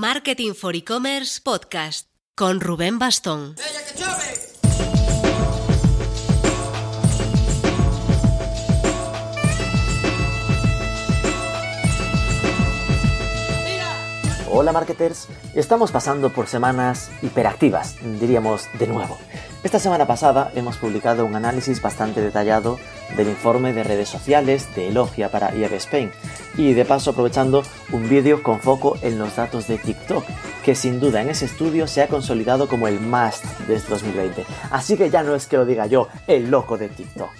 Marketing for E-Commerce Podcast con Rubén Bastón. Hola marketers, estamos pasando por semanas hiperactivas, diríamos de nuevo. Esta semana pasada hemos publicado un análisis bastante detallado del informe de redes sociales de Elogia para IAB Spain y de paso aprovechando un vídeo con foco en los datos de TikTok, que sin duda en ese estudio se ha consolidado como el must de 2020. Este Así que ya no es que lo diga yo, el loco de TikTok.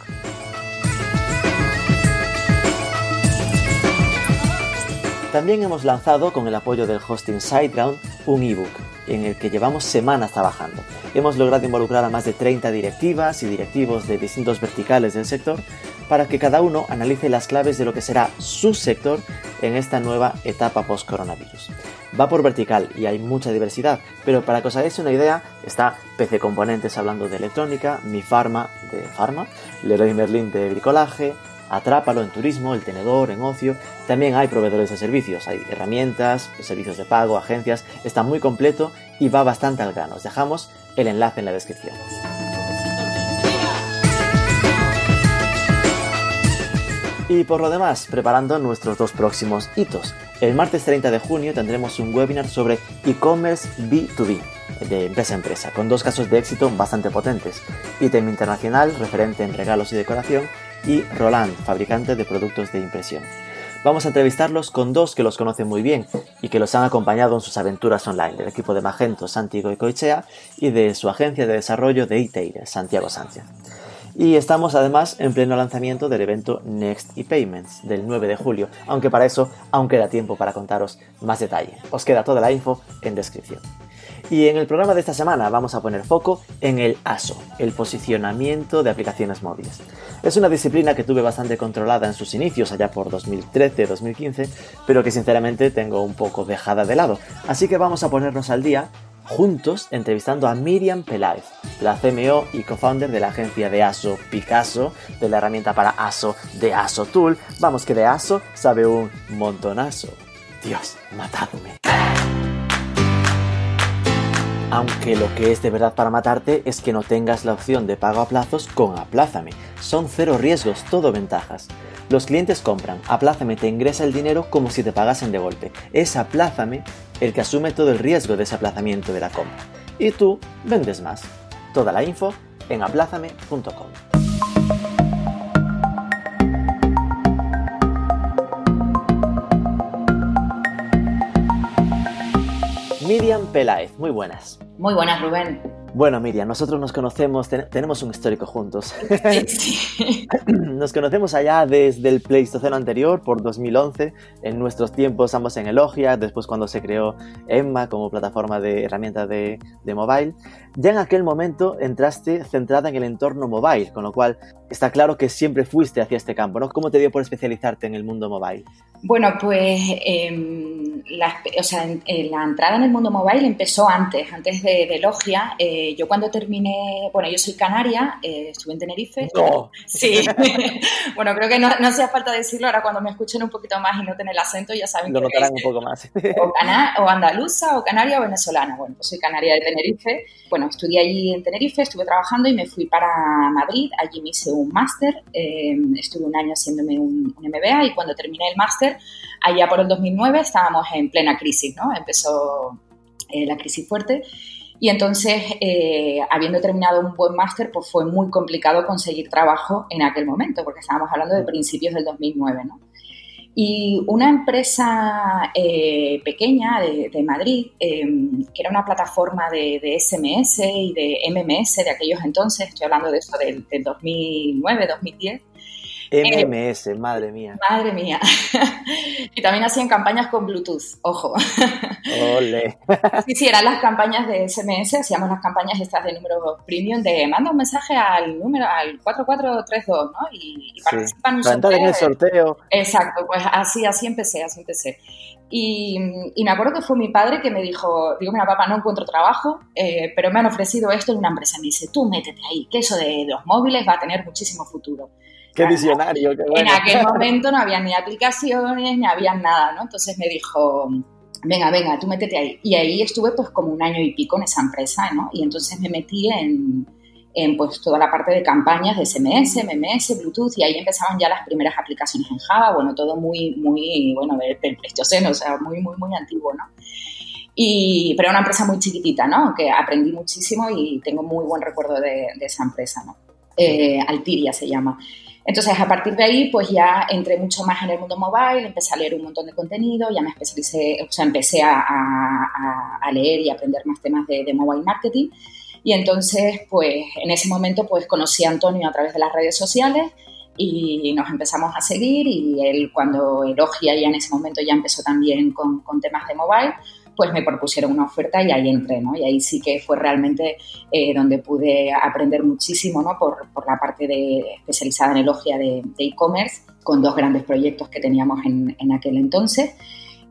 También hemos lanzado, con el apoyo del hosting SiteGround, un ebook en el que llevamos semanas trabajando. Hemos logrado involucrar a más de 30 directivas y directivos de distintos verticales del sector para que cada uno analice las claves de lo que será su sector en esta nueva etapa post-coronavirus. Va por vertical y hay mucha diversidad, pero para que os hagáis una idea, está PC Componentes hablando de electrónica, Mi Pharma de Pharma, Leroy Merlin de bricolaje, Atrápalo en turismo, el tenedor, en ocio. También hay proveedores de servicios, hay herramientas, servicios de pago, agencias. Está muy completo y va bastante al grano. Os dejamos el enlace en la descripción. Y por lo demás, preparando nuestros dos próximos hitos. El martes 30 de junio tendremos un webinar sobre e-commerce B2B, de empresa a empresa, con dos casos de éxito bastante potentes. Item Internacional, referente en regalos y decoración, y Roland, fabricante de productos de impresión. Vamos a entrevistarlos con dos que los conocen muy bien y que los han acompañado en sus aventuras online, del equipo de Magento, Santiago Coichea, y de su agencia de desarrollo de e Santiago Sánchez. Y estamos además en pleno lanzamiento del evento Next ePayments del 9 de julio, aunque para eso aún queda tiempo para contaros más detalle. Os queda toda la info en descripción. Y en el programa de esta semana vamos a poner foco en el ASO, el posicionamiento de aplicaciones móviles. Es una disciplina que tuve bastante controlada en sus inicios, allá por 2013-2015, pero que sinceramente tengo un poco dejada de lado. Así que vamos a ponernos al día juntos entrevistando a Miriam Peláez, la CMO y co-founder de la agencia de ASO Picasso, de la herramienta para ASO de ASO Tool. Vamos que de ASO sabe un montonazo. Dios, matadme. Aunque lo que es de verdad para matarte es que no tengas la opción de pago a plazos con Aplázame. Son cero riesgos, todo ventajas. Los clientes compran, Aplázame te ingresa el dinero como si te pagasen de golpe. Es Aplázame el que asume todo el riesgo de ese aplazamiento de la compra. Y tú vendes más. Toda la info en aplázame.com. Miriam Peláez, muy buenas. Muy buenas, Rubén. Bueno, Miriam, nosotros nos conocemos, tenemos un histórico juntos. Sí. nos conocemos allá desde el Pleistoceno anterior, por 2011, en nuestros tiempos ambos en Elogia, después cuando se creó Emma como plataforma de herramientas de, de mobile. Ya en aquel momento entraste centrada en el entorno mobile, con lo cual está claro que siempre fuiste hacia este campo, ¿no? ¿Cómo te dio por especializarte en el mundo mobile? Bueno, pues em, la, o sea, la entrada en el mundo mobile empezó antes, antes de, de Logia. Eh, yo cuando terminé, bueno, yo soy canaria, eh, estuve en Tenerife. No. Sí. bueno, creo que no, no hacía falta decirlo, ahora cuando me escuchen un poquito más y noten el acento ya saben Lo notarán un poco más. o, o, andaluza, o canaria, o venezolana. Bueno, pues soy canaria de Tenerife. Bueno, estudié allí en Tenerife, estuve trabajando y me fui para Madrid. Allí me hice un máster, eh, estuve un año haciéndome un, un MBA y cuando terminé el máster allá por el 2009 estábamos en plena crisis, ¿no? Empezó eh, la crisis fuerte y entonces, eh, habiendo terminado un buen máster, pues fue muy complicado conseguir trabajo en aquel momento, porque estábamos hablando de principios del 2009, ¿no? Y una empresa eh, pequeña de, de Madrid, eh, que era una plataforma de, de, SMS y de MMS de aquellos entonces, estoy hablando de eso del, del 2009, 2010, MMS, eh, madre mía. Madre mía. y también hacían campañas con Bluetooth, ojo. Ole. sí, sí, eran las campañas de SMS, hacíamos las campañas estas de número premium de manda un mensaje al número, al 4432, ¿no? Y, y participan sí. un sorteo. en el sorteo. Exacto, pues así, así empecé, así empecé. Y, y, me acuerdo que fue mi padre que me dijo, digo, mira, papá, no encuentro trabajo, eh, pero me han ofrecido esto en una empresa. Me dice, tú métete ahí, que eso de, de los móviles va a tener muchísimo futuro. Qué visionario, qué bueno. En aquel momento no había ni aplicaciones, ni había nada, ¿no? Entonces me dijo, venga, venga, tú métete ahí. Y ahí estuve pues como un año y pico en esa empresa, ¿no? Y entonces me metí en, en pues toda la parte de campañas de SMS, MMS, Bluetooth y ahí empezaban ya las primeras aplicaciones en Java, bueno, todo muy, muy, bueno, del, del Pleistoceno, o sea, muy, muy, muy antiguo, ¿no? Y, pero era una empresa muy chiquitita, ¿no? Que aprendí muchísimo y tengo muy buen recuerdo de, de esa empresa, ¿no? Eh, Altiria se llama. Entonces, a partir de ahí, pues ya entré mucho más en el mundo mobile, empecé a leer un montón de contenido, ya me especialicé, o sea, empecé a, leer y aprender más temas de, de, mobile marketing. Y entonces, pues en ese momento, pues conocí a Antonio a través de las redes sociales y nos empezamos a seguir y él cuando elogia ya en ese momento ya empezó también con, con temas de mobile, pues me propusieron una oferta y ahí entré, ¿no? Y ahí sí que fue realmente eh, donde pude aprender muchísimo, ¿no? Por, por la parte de, especializada en elogia de e-commerce, con dos grandes proyectos que teníamos en, en aquel entonces.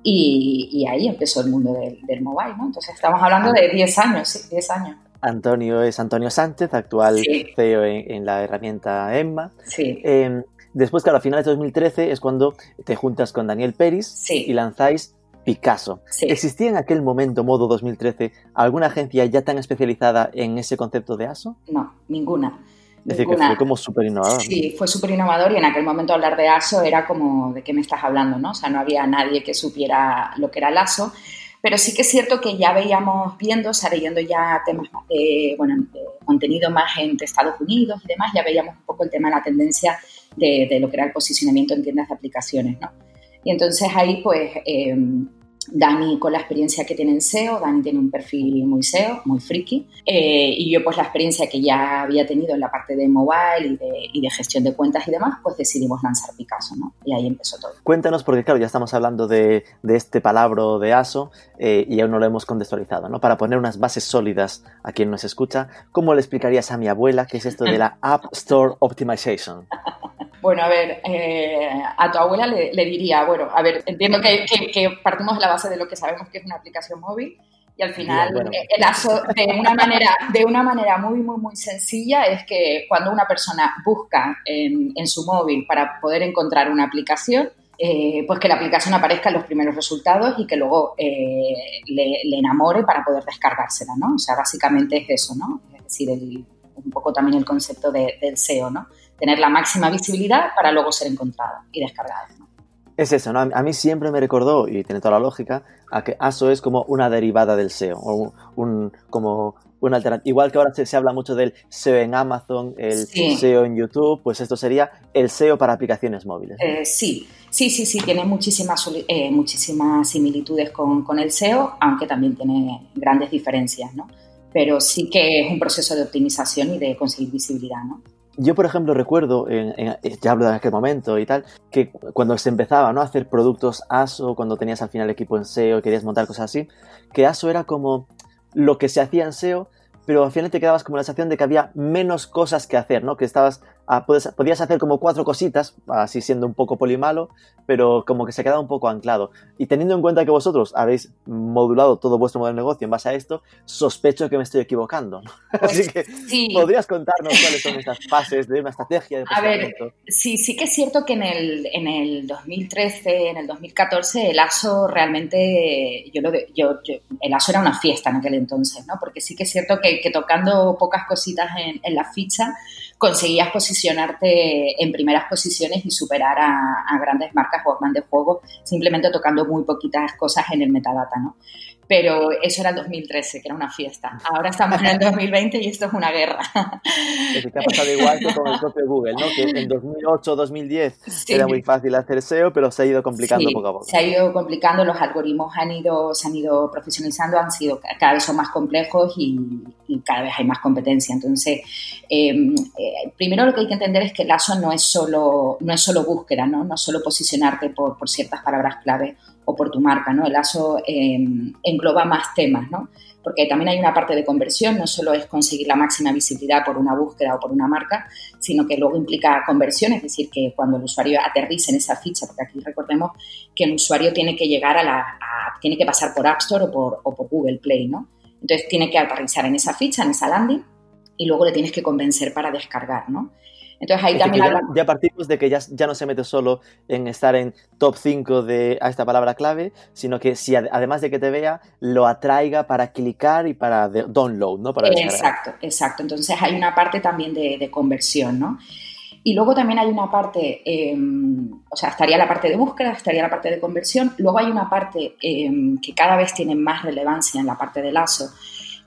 Y, y, ahí empezó el mundo del, del, mobile, ¿no? Entonces estamos hablando de 10 años, sí, 10 años. Antonio es Antonio Sánchez, actual sí. CEO en, en, la herramienta Emma. Sí. Eh, después, claro, a finales de 2013 es cuando te juntas con Daniel Peris sí. y lanzáis Picasso. Sí. ¿Existía en aquel momento, modo 2013, alguna agencia ya tan especializada en ese concepto de ASO? No, ninguna. Es decir, que fue como súper innovador. Sí, fue súper innovador y en aquel momento hablar de ASO era como, ¿de qué me estás hablando? ¿no? O sea, no había nadie que supiera lo que era el ASO. Pero sí que es cierto que ya veíamos viendo, o sea, leyendo ya temas de, bueno, de contenido más entre Estados Unidos y demás, ya veíamos un poco el tema de la tendencia de, de lo que era el posicionamiento en tiendas de aplicaciones, ¿no? Y entonces ahí, pues, eh, Dani con la experiencia que tiene en SEO, Dani tiene un perfil muy SEO, muy friki, eh, y yo pues la experiencia que ya había tenido en la parte de mobile y de, y de, gestión de cuentas y demás, pues decidimos lanzar Picasso, ¿no? Y ahí empezó todo. Cuéntanos, porque claro, ya estamos hablando de, de este palabra de ASO eh, y aún no lo hemos contextualizado, ¿no? Para poner unas bases sólidas a quien nos escucha, ¿cómo le explicarías a mi abuela qué es esto de la App Store Optimization? Bueno, a ver, eh, a tu abuela le, le, diría, bueno, a ver, entiendo que, que, que, partimos de la base de lo que sabemos que es una aplicación móvil y al final Bien, bueno. el ASO de una manera, de una manera muy, muy, muy sencilla es que cuando una persona busca en, en su móvil para poder encontrar una aplicación, eh, pues que la aplicación aparezca en los primeros resultados y que luego eh, le, le, enamore para poder descargársela, ¿no? O sea, básicamente es eso, ¿no? Es decir, el, un poco también el concepto de, del SEO, ¿no? Tener la máxima visibilidad para luego ser encontrada y descargada. ¿no? Es eso, ¿no? A mí siempre me recordó, y tiene toda la lógica, a que ASO es como una derivada del SEO, o un, un como una alternativa. Igual que ahora se, se, habla mucho del SEO en Amazon, el sí. SEO en YouTube, pues esto sería el SEO para aplicaciones móviles. Eh, sí, sí, sí, sí, tiene muchísimas, eh, muchísimas similitudes con, con el SEO, aunque también tiene grandes diferencias, ¿no? Pero sí que es un proceso de optimización y de conseguir visibilidad, ¿no? Yo, por ejemplo, recuerdo, en, ya hablo de aquel momento y tal, que cuando se empezaba ¿no? a hacer productos ASO, cuando tenías al final equipo en SEO querías montar cosas así, que ASO era como lo que se hacía en SEO, pero al final te quedabas como la sensación de que había menos cosas que hacer, ¿no? Que estabas, a, podías hacer como cuatro cositas, así siendo un poco polimalo, pero como que se quedaba un poco anclado. Y teniendo en cuenta que vosotros habéis modulado todo vuestro modelo de negocio en base a esto, sospecho que me estoy equivocando. ¿no? Pues, así que, sí. ¿podrías contarnos cuáles son estas fases de una estrategia de A ver, sí, sí que es cierto que en el, en el 2013, en el 2014, el ASO realmente, yo lo, yo, yo, el ASO era una fiesta en aquel entonces, ¿no? Porque sí que es cierto que, que tocando pocas cositas en, en la ficha, conseguías posicionarte en primeras posiciones y superar a, grandes marcas o grandes juegos simplemente tocando muy poquitas cosas en el metadata, ¿no? Pero eso era el 2013, que era una fiesta. Ahora estamos en el 2020 y esto es una guerra. Eso te ha pasado igual que con el propio Google, ¿no? Que en 2008, 2010 sí. era muy fácil hacer SEO, pero se ha ido complicando sí, poco a poco. Se ha ido complicando, los algoritmos han ido, se han ido profesionalizando, han sido cada vez son más complejos y, y cada vez hay más competencia. Entonces, eh, eh, primero lo que hay que entender es que el ASO no es solo, no es solo búsqueda, ¿no? No es solo posicionarte por, por ciertas palabras clave o por tu marca, ¿no? El ASO eh, engloba más temas, ¿no? Porque también hay una parte de conversión, no solo es conseguir la máxima visibilidad por una búsqueda o por una marca, sino que luego implica conversión, es decir, que cuando el usuario aterrice en esa ficha, porque aquí recordemos que el usuario tiene que llegar a la, tiene que pasar por App Store o por, o por Google Play, ¿no? Entonces tiene que aterrizar en esa ficha, en esa landing, y luego le tienes que convencer para descargar, ¿no? Entonces ahí también... Ya, partimos de que ya, ya no se mete solo en estar en top 5 de a esta palabra clave, sino que si además de que te vea, lo atraiga para clicar y para download, ¿no? Para exacto, exacto. Entonces hay una parte también de, de conversión, ¿no? Y luego también hay una parte, em, o sea, estaría la parte de búsqueda, estaría la parte de conversión, luego hay una parte em, que cada vez tiene más relevancia en la parte del ASO,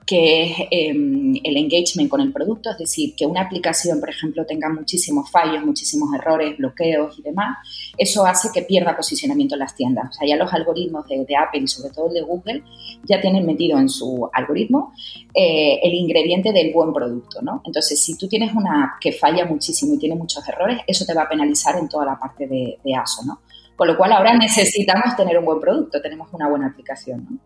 que es em, el engagement con el producto, es decir, que una aplicación, por ejemplo, tenga muchísimos fallos, muchísimos errores, bloqueos y demás, eso hace que pierda posicionamiento en las tiendas. O sea, ya los algoritmos de, Apple y sobre todo el de Google ya tienen metido en su algoritmo eh, el ingrediente del buen producto, ¿no? Entonces, si tú tienes una app que falla muchísimo y tiene muchos errores, eso te va a penalizar en toda la parte de, de ASO, ¿no? Con lo cual ahora necesitamos tener un buen producto, tenemos una buena aplicación.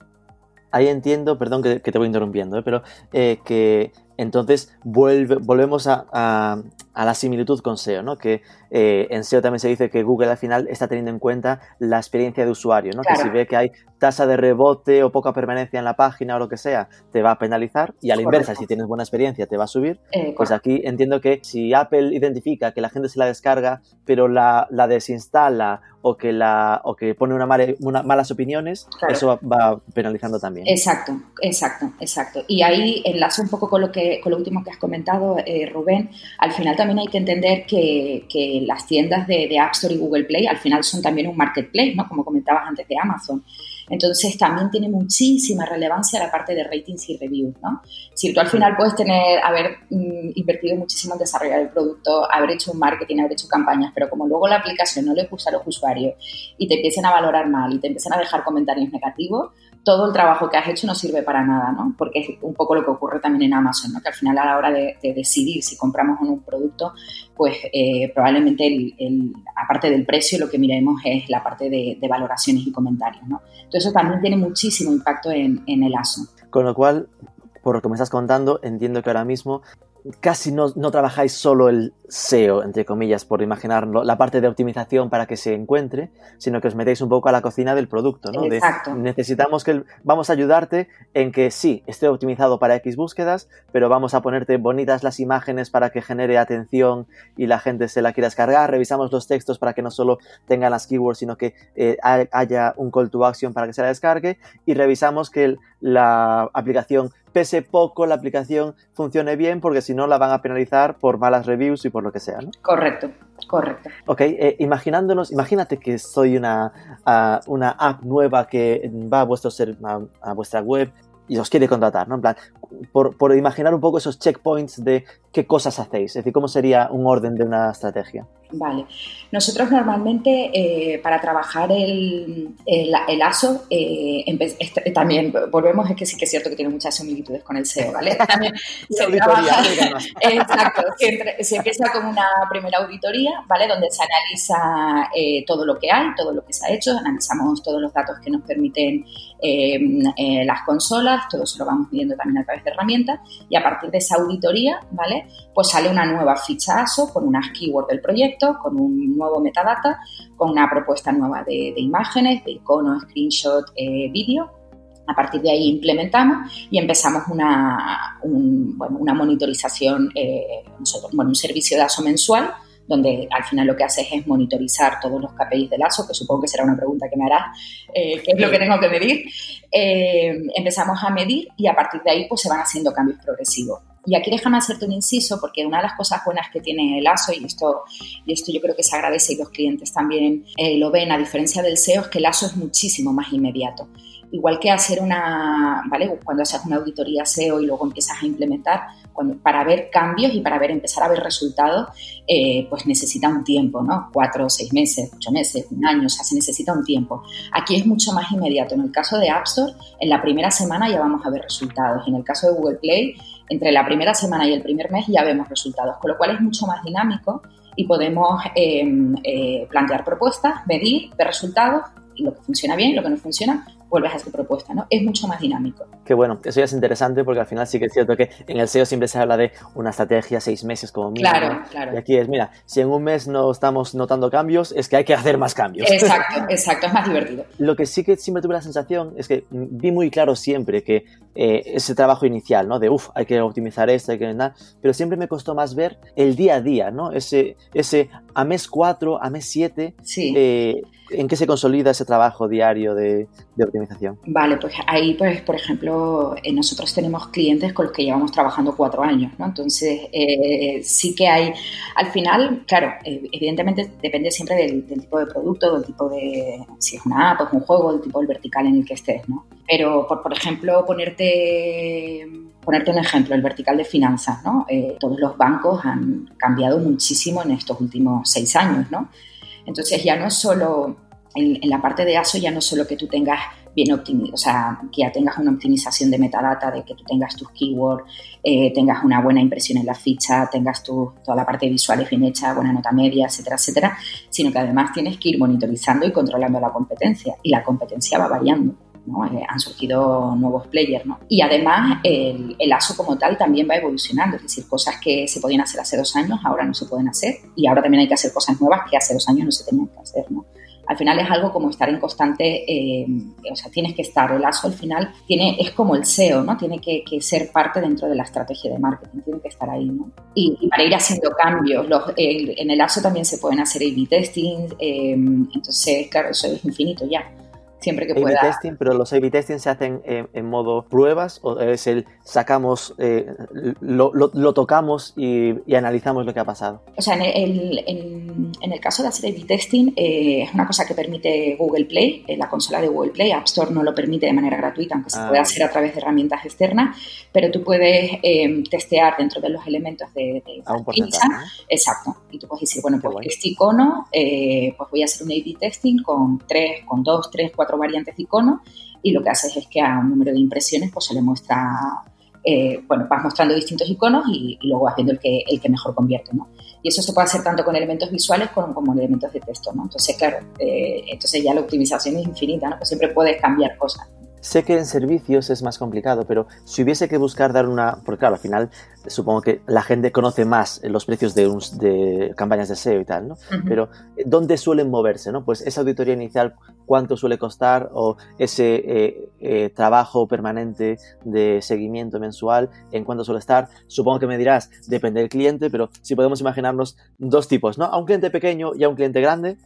Ahí entiendo, perdón que, te voy interrumpiendo, ¿eh? pero eh, que entonces volvemos a, la similitud con SEO, ¿no? Que eh, en SEO también se dice que Google al final está teniendo en cuenta la experiencia de usuario, ¿no? Que si ve que hay tasa de rebote o poca permanencia en la página o lo que sea, te va a penalizar y a la inversa, si tienes buena experiencia, te va a subir. Eh, pues aquí entiendo que si Apple identifica que la gente se la descarga, pero la, desinstala o que, la, o que pone una, malas opiniones, eso va, penalizando también. Exacto, exacto, exacto. Y ahí enlazo un poco con lo, que, con lo último que has comentado, eh, Rubén. Al final también hay que entender que, que las tiendas de, App Store y Google Play al final son también un marketplace, ¿no? Como comentabas antes de Amazon. Entonces también tiene muchísima relevancia la parte de ratings y reviews, ¿no? Si tú al final puedes tener, haber mm, invertido muchísimo en desarrollar el producto, haber hecho un marketing, haber hecho campañas, pero como luego la aplicación no le gusta a los usuarios y te empiecen a valorar mal y te empiezan a dejar comentarios negativos, todo el trabajo que has hecho no sirve para nada, ¿no? Porque es un poco lo que ocurre también en Amazon, ¿no? Que al final a la hora de, decidir si compramos o no un producto, pues eh, probablemente, aparte del precio, lo que miremos es la parte de, valoraciones y comentarios, ¿no? Entonces eso también tiene muchísimo impacto en, en el ASO. Con lo cual, por lo que me estás contando, entiendo que ahora mismo casi no, trabajáis solo el SEO, entre comillas, por imaginarlo, la parte de optimización para que se encuentre, sino que os metéis un poco a la cocina del producto, ¿no? Exacto. necesitamos que vamos a ayudarte en que sí, esté optimizado para X búsquedas, pero vamos a ponerte bonitas las imágenes para que genere atención y la gente se la quiera descargar. Revisamos los textos para que no solo tengan las keywords, sino que eh, haya un call to action para que se la descargue y revisamos que la aplicación pese poco la aplicación funcione bien, porque si no la van a penalizar por malas reviews y por lo que sea, ¿no? Correcto, correcto. Ok, eh, imaginándonos, imagínate que soy una, una app nueva que va a, vuestro ser, a vuestra web y os quiere contratar, ¿no? En plan, por, por, imaginar un poco esos checkpoints de qué cosas hacéis, es decir, cómo sería un orden de una estrategia. Vale. Nosotros normalmente eh, para trabajar el, el, ASO, eh, este, también volvemos, es que sí que es cierto que tiene muchas similitudes con el SEO, ¿vale? También se trabaja, exacto, se, empieza con una primera auditoría, ¿vale? Donde se analiza eh, todo lo que hay, todo lo que se ha hecho, analizamos todos los datos que nos permiten las consolas, todo eso lo vamos viendo también a través de herramientas y a partir de esa auditoría, ¿vale? Pues sale una nueva ficha ASO con unas keywords del proyecto, con un nuevo metadata, con una propuesta nueva de, imágenes, de iconos, screenshot, eh, vídeo. A partir de ahí implementamos y empezamos una, una monitorización, eh, bueno, un servicio de ASO mensual donde al final lo que haces es monitorizar todos los KPIs del ASO, que supongo que será una pregunta que me harás, eh, qué es lo que tengo que medir. Eh, empezamos a medir y a partir de ahí pues se van haciendo cambios progresivos. Y aquí déjame hacerte un inciso, porque una de las cosas buenas que tiene el ASO, y esto, y esto yo creo que se agradece y los clientes también eh, lo ven, a diferencia del SEO, es que el ASO es muchísimo más inmediato. Igual que hacer una, ¿vale? Cuando haces una auditoría SEO y luego empiezas a implementar, para ver cambios y para ver, empezar a ver resultados, eh, pues necesita un tiempo, ¿no? Cuatro, seis meses, ocho meses, un año, o sea, se necesita un tiempo. Aquí es mucho más inmediato. En el caso de App Store, en la primera semana ya vamos a ver resultados. En el caso de Google Play, entre la primera semana y el primer mes ya vemos resultados, con lo cual es mucho más dinámico y podemos em, eh, plantear propuestas, medir, ver resultados y lo que funciona bien, lo que no funciona, vuelves a hacer propuesta, ¿no? Es mucho más dinámico. Qué bueno, eso ya es interesante porque al final sí que es cierto que en el SEO siempre se habla de una estrategia seis meses como mínimo. Claro, claro. Y aquí es, mira, si en un mes no estamos notando cambios, es que hay que hacer más cambios. Exacto, exacto, es más divertido. Lo que sí que siempre tuve la sensación es que vi muy claro siempre que eh, ese trabajo inicial, ¿no? De, uff, hay que optimizar esto, hay que nada, pero siempre me costó más ver el día a día, ¿no? Ese, ese a mes 4, a mes 7, sí. eh, ¿en qué se consolida ese trabajo diario de, de, optimización? Vale, pues ahí, pues, por ejemplo, eh, nosotros tenemos clientes con los que llevamos trabajando cuatro años, ¿no? Entonces, eh, sí que hay, al final, claro, eh, evidentemente depende siempre del, del, tipo de producto, del tipo de, si es una app, es un juego, del tipo del vertical en el que estés, ¿no? Pero, por, por ejemplo, ponerte ponerte un ejemplo, el vertical de finanzas, ¿no? Eh, todos los bancos han cambiado muchísimo en estos últimos seis años, ¿no? Entonces ya no es solo, en, la parte de ASO ya no es solo que tú tengas bien optimizado, o sea, que ya tengas una optimización de metadata, de que tú tengas tus keywords, eh, tengas una buena impresión en la ficha, tengas tu, toda la parte visual bien hecha, buena nota media, etcétera, etcétera, sino que además tienes que ir monitorizando y controlando la competencia y la competencia va variando. ¿No? Eh, han surgido nuevos players, ¿no? Y además el, el, ASO como tal también va evolucionando, es decir, cosas que se podían hacer hace dos años ahora no se pueden hacer y ahora también hay que hacer cosas nuevas que hace dos años no se tenían que hacer, ¿no? Al final es algo como estar en constante, eh, o sea, tienes que estar, el ASO al final tiene, es como el SEO, ¿no? Tiene que, que, ser parte dentro de la estrategia de marketing, tiene que estar ahí, ¿no? Y, y para ir haciendo cambios, los, en el ASO también se pueden hacer A-B testing, eh, entonces, claro, eso es infinito ya siempre que pueda. testing, pero los A-B testing se hacen en, en, modo pruebas o es el sacamos, eh, lo, lo, lo, tocamos y, y, analizamos lo que ha pasado. O sea, en el, en, en el caso de hacer A-B testing eh, es una cosa que permite Google Play, eh, la consola de Google Play, App Store no lo permite de manera gratuita, aunque se ah. puede hacer a través de herramientas externas, pero tú puedes eh, testear dentro de los elementos de, de a un porcentaje, ¿no? Exacto. Y tú puedes decir, bueno, pues este icono, eh, pues voy a hacer un A-B testing con tres, con dos, tres, cuatro variantes de icono y lo que haces es que a un número de impresiones pues se le muestra, eh, bueno, vas mostrando distintos iconos y, luego vas viendo el que, el que mejor convierte, ¿no? Y eso se puede hacer tanto con elementos visuales como con elementos de texto, ¿no? Entonces, claro, eh, entonces ya la optimización es infinita, ¿no? Pues siempre puedes cambiar cosas. Sé que en servicios es más complicado, pero si hubiese que buscar dar una... Porque claro, al final supongo que la gente conoce más los precios de, un, de campañas de SEO y tal, ¿no? Uh -huh. Pero ¿dónde suelen moverse, no? Pues esa auditoría inicial, ¿cuánto suele costar? O ese eh, eh, trabajo permanente de seguimiento mensual, ¿en cuánto suele estar? Supongo que me dirás, depende del cliente, pero si podemos imaginarnos dos tipos, ¿no? A un cliente pequeño y a un cliente grande,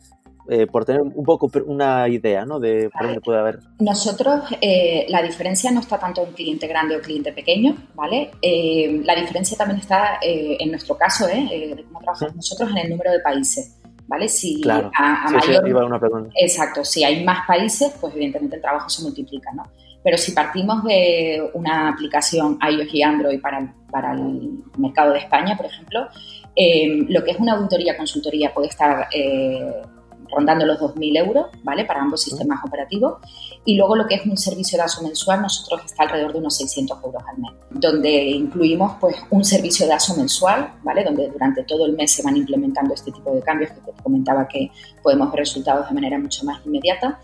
eh, por tener un poco una idea ¿no? de por dónde puede haber. Nosotros, eh, la diferencia no está tanto en cliente grande o cliente pequeño, ¿vale? Eh, la diferencia también está, en nuestro caso, de cómo trabajamos ¿Sí? nosotros, en el número de países. ¿Vale? Si claro. a, a sí, mayor... sí, iba una pregunta. Exacto, si hay más países, pues evidentemente el trabajo se multiplica, ¿no? Pero si partimos de una aplicación iOS y Android para, para el mercado de España, por ejemplo, lo que es una auditoría consultoría puede estar rondando los 2.000 euros, ¿vale? Para ambos sistemas operativos. Y luego lo que es un servicio de ASO mensual, nosotros está alrededor de unos 600 euros al mes, donde incluimos pues un servicio de ASO mensual, ¿vale? Donde durante todo el mes se van implementando este tipo de cambios que te comentaba que podemos ver resultados de manera mucho más inmediata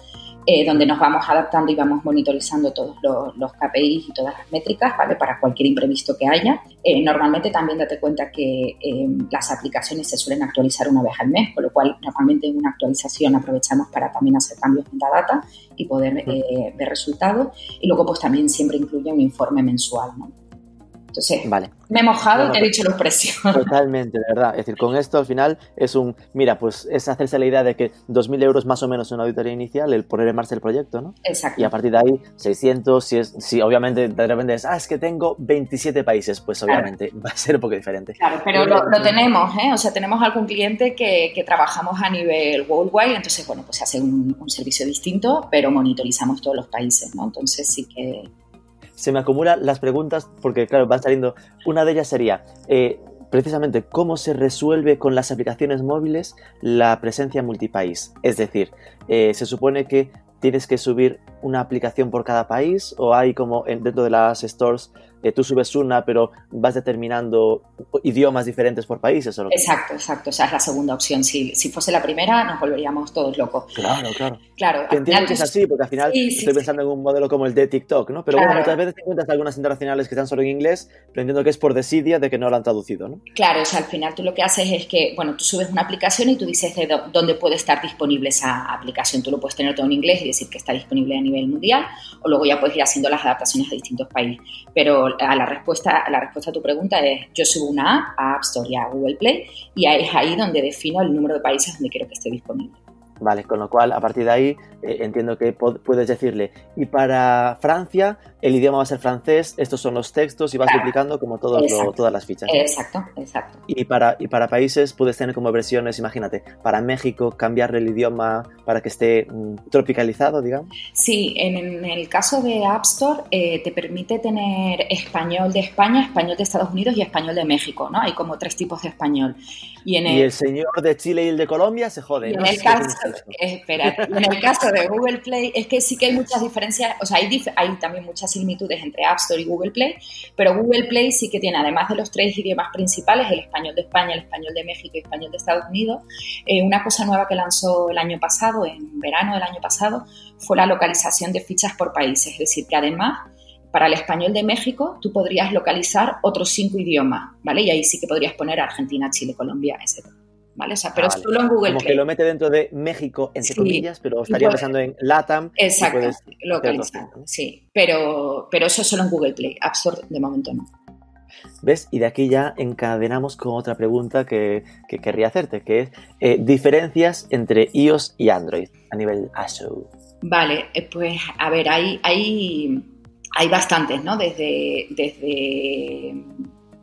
eh, donde nos vamos adaptando y vamos monitorizando todos los, los, KPIs y todas las métricas, ¿vale? Para cualquier imprevisto que haya. Eh, normalmente también date cuenta que eh, las aplicaciones se suelen actualizar una vez al mes, con lo cual normalmente en una actualización aprovechamos para también hacer cambios en la data y poder ver resultados. Y luego pues también siempre incluye un informe mensual, ¿no? Entonces, vale. me he mojado y te he dicho los precios. Totalmente, de verdad. Es decir, con esto al final es un, mira, pues es hacerse la idea de que 2.000 euros más o menos en una auditoría inicial, el poner en marcha el proyecto, ¿no? Exacto. Y a partir de ahí, 600, si, es, si obviamente de repente es, ah, es que tengo 27 países, pues obviamente claro. va a ser un poco diferente. Claro, pero lo, lo, tenemos, ¿eh? O sea, tenemos algún cliente que, que, trabajamos a nivel worldwide, entonces, bueno, pues se hace un, un servicio distinto, pero monitorizamos todos los países, ¿no? Entonces sí que se me acumulan las preguntas porque, claro, van saliendo. Una de ellas sería, eh, precisamente, cómo se resuelve con las aplicaciones móviles la presencia multipaís. Es decir, eh, se supone que tienes que subir una aplicación por cada país o hay como dentro de las stores eh, tú subes una, pero vas determinando idiomas diferentes por países. ¿o lo exacto, exacto. Esa es la segunda opción. Si, si fuese la primera, nos volveríamos todos locos. Claro, claro. Claro. entiendo que es así, porque al final estoy pensando en un modelo como el de TikTok, ¿no? Pero bueno, muchas veces te encuentras algunas internacionales que están solo en inglés, pero entiendo que es por desidia de que no lo han traducido, ¿no? Claro, o sea, al final tú lo que haces es que, bueno, tú subes una aplicación y tú dices de dónde puede estar disponible esa aplicación. Tú lo puedes tener todo en inglés y decir que está disponible a nivel mundial, o luego ya puedes ir haciendo las adaptaciones a distintos países. Pero a la respuesta, la respuesta a tu pregunta es, yo subo una app a App Store y a Google Play y es ahí donde defino el número de países donde quiero que esté disponible. Vale, con lo cual a partir de ahí eh, entiendo que puedes decirle, y para Francia el idioma va a ser francés, estos son los textos y vas duplicando como todas las fichas. Exacto, exacto. Y para, y para países puedes tener como versiones, imagínate, para México cambiarle el idioma para que esté mm, tropicalizado, digamos. Sí, en, el caso de App Store eh, te permite tener español de España, español de Estados Unidos y español de México, ¿no? Hay como tres tipos de español. Y, en el, señor de Chile y el de Colombia se jode. En, el caso, en el caso de Google Play es que sí que hay muchas diferencias, o sea, hay, hay también muchas similitudes entre App Store y Google Play, pero Google Play sí que tiene, además de los tres idiomas principales, el español de España, el español de México y el español de Estados Unidos, eh, una cosa nueva que lanzó el año pasado, en verano del año pasado, fue la localización de fichas por países, es decir, que además para el español de México tú podrías localizar otros cinco idiomas, ¿vale? Y ahí sí que podrías poner Argentina, Chile, Colombia, etc. ¿vale? O sea, pero ah, solo en Google Como que lo mete dentro de México, entre comillas, pero estaría pensando en LATAM. Exacto, localizar, sí. Pero, pero eso solo en Google Play, App Store de momento no. ¿Ves? Y de aquí ya encadenamos con otra pregunta que, que querría hacerte, que es eh, diferencias entre iOS y Android a nivel Azure. Vale, eh, pues a ver, hay, hay, hay bastantes, ¿no? Desde, desde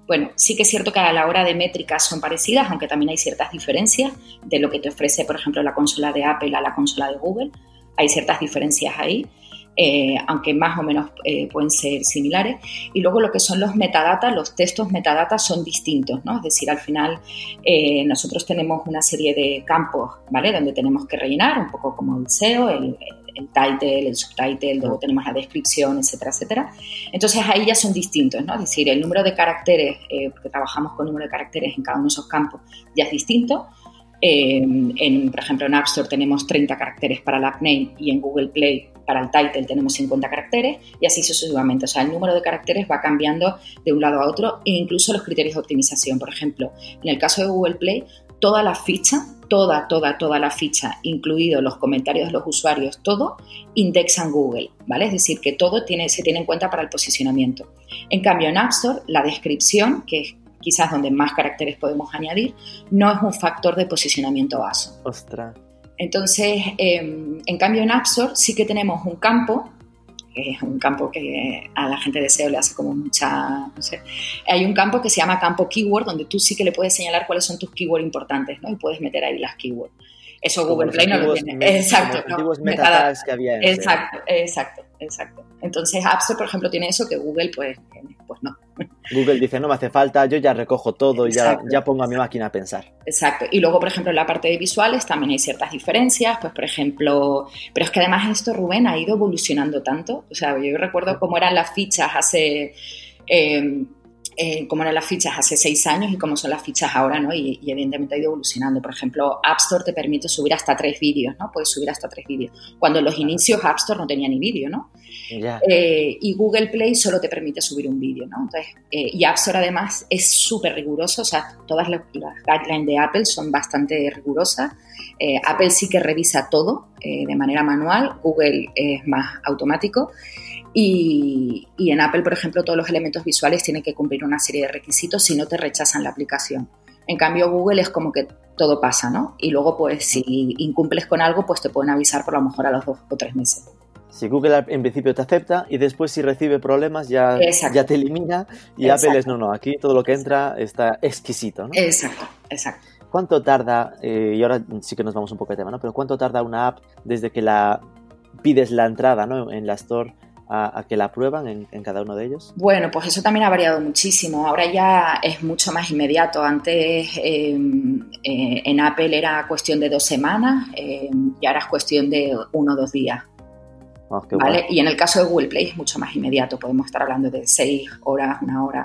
bueno, sí que es cierto que a la hora de métricas son parecidas, aunque también hay ciertas diferencias de lo que te ofrece, por ejemplo, la consola de Apple a la consola de Google. Hay ciertas diferencias ahí, eh, aunque más o menos eh, pueden ser similares. Y luego lo que son los metadata, los textos metadata son distintos, ¿no? Es decir, al final eh, nosotros tenemos una serie de campos, ¿vale? Donde tenemos que rellenar, un poco como el SEO, el el title, el subtitle, luego tenemos la descripción, etcétera, etcétera. Entonces ahí ya son distintos, ¿no? Es decir, el número de caracteres, eh, porque trabajamos con número de caracteres en cada uno de esos campos, ya es distinto. Eh, en, por ejemplo, en App Store tenemos 30 caracteres para el app name y en Google Play para el title tenemos 50 caracteres y así sucesivamente. O sea, el número de caracteres va cambiando de un lado a otro e incluso los criterios de optimización. Por ejemplo, en el caso de Google Play, toda la ficha toda, toda, toda la ficha, incluidos los comentarios de los usuarios, todo, indexan Google, ¿vale? Es decir, que todo tiene, se tiene en cuenta para el posicionamiento. En cambio, en App Store, la descripción, que es quizás donde más caracteres podemos añadir, no es un factor de posicionamiento vaso. Ostras. Entonces, em, en cambio, en App Store sí que tenemos un campo es un campo que a la gente de SEO le hace como mucha, no sé, hay un campo que se llama campo keyword, donde tú sí que le puedes señalar cuáles son tus keywords importantes, ¿no? Y puedes meter ahí las keywords. Eso Google Play no lo tiene. exacto. No, que había exacto, exacto, exacto. Entonces App Store, por ejemplo, tiene eso que Google, pues, pues no. Google dice, no me hace falta, yo ya recojo todo, ya, ya pongo a mi máquina a pensar. Exacto. Y luego, por ejemplo, en la parte de visuales también hay ciertas diferencias, pues, por ejemplo, pero es que además esto, Rubén, ha ido evolucionando tanto. O sea, yo recuerdo cómo eran las fichas hace... Eh, eh, cómo eran las fichas hace seis años y cómo son las fichas ahora, ¿no? Y, evidentemente ha ido evolucionando. Por ejemplo, App Store te permite subir hasta tres vídeos, ¿no? Puedes subir hasta tres vídeos. Cuando en los inicios App Store no tenía ni vídeo, ¿no? Eh, y Google Play solo te permite subir un vídeo, ¿no? Entonces, eh, y App Store además es súper riguroso, o sea, todas las, guidelines de Apple son bastante rigurosas. Apple sí que revisa todo de manera manual, Google es más automático. Y, en Apple, por ejemplo, todos los elementos visuales tienen que cumplir una serie de requisitos si no te rechazan la aplicación. En cambio, Google es como que todo pasa, ¿no? Y luego, pues, si incumples con algo, pues te pueden avisar por lo mejor a los dos o tres meses. Si Google en principio te acepta y después si recibe problemas ya, ya te elimina y Apple es no, no, aquí todo lo que entra está exquisito, ¿no? Exacto, exacto. ¿Cuánto tarda, eh, y ahora sí que nos vamos un poco de tema, ¿no? Pero ¿cuánto tarda una app desde que la pides la entrada, ¿no? En la store a, que la prueban en, cada uno de ellos? Bueno, pues eso también ha variado muchísimo. Ahora ya es mucho más inmediato. Antes em, eh, en Apple era cuestión de dos semanas em, y ahora es cuestión de uno o dos días. Oh, ¿vale? Y en el caso de Google Play es mucho más inmediato. Podemos estar hablando de seis horas, una hora,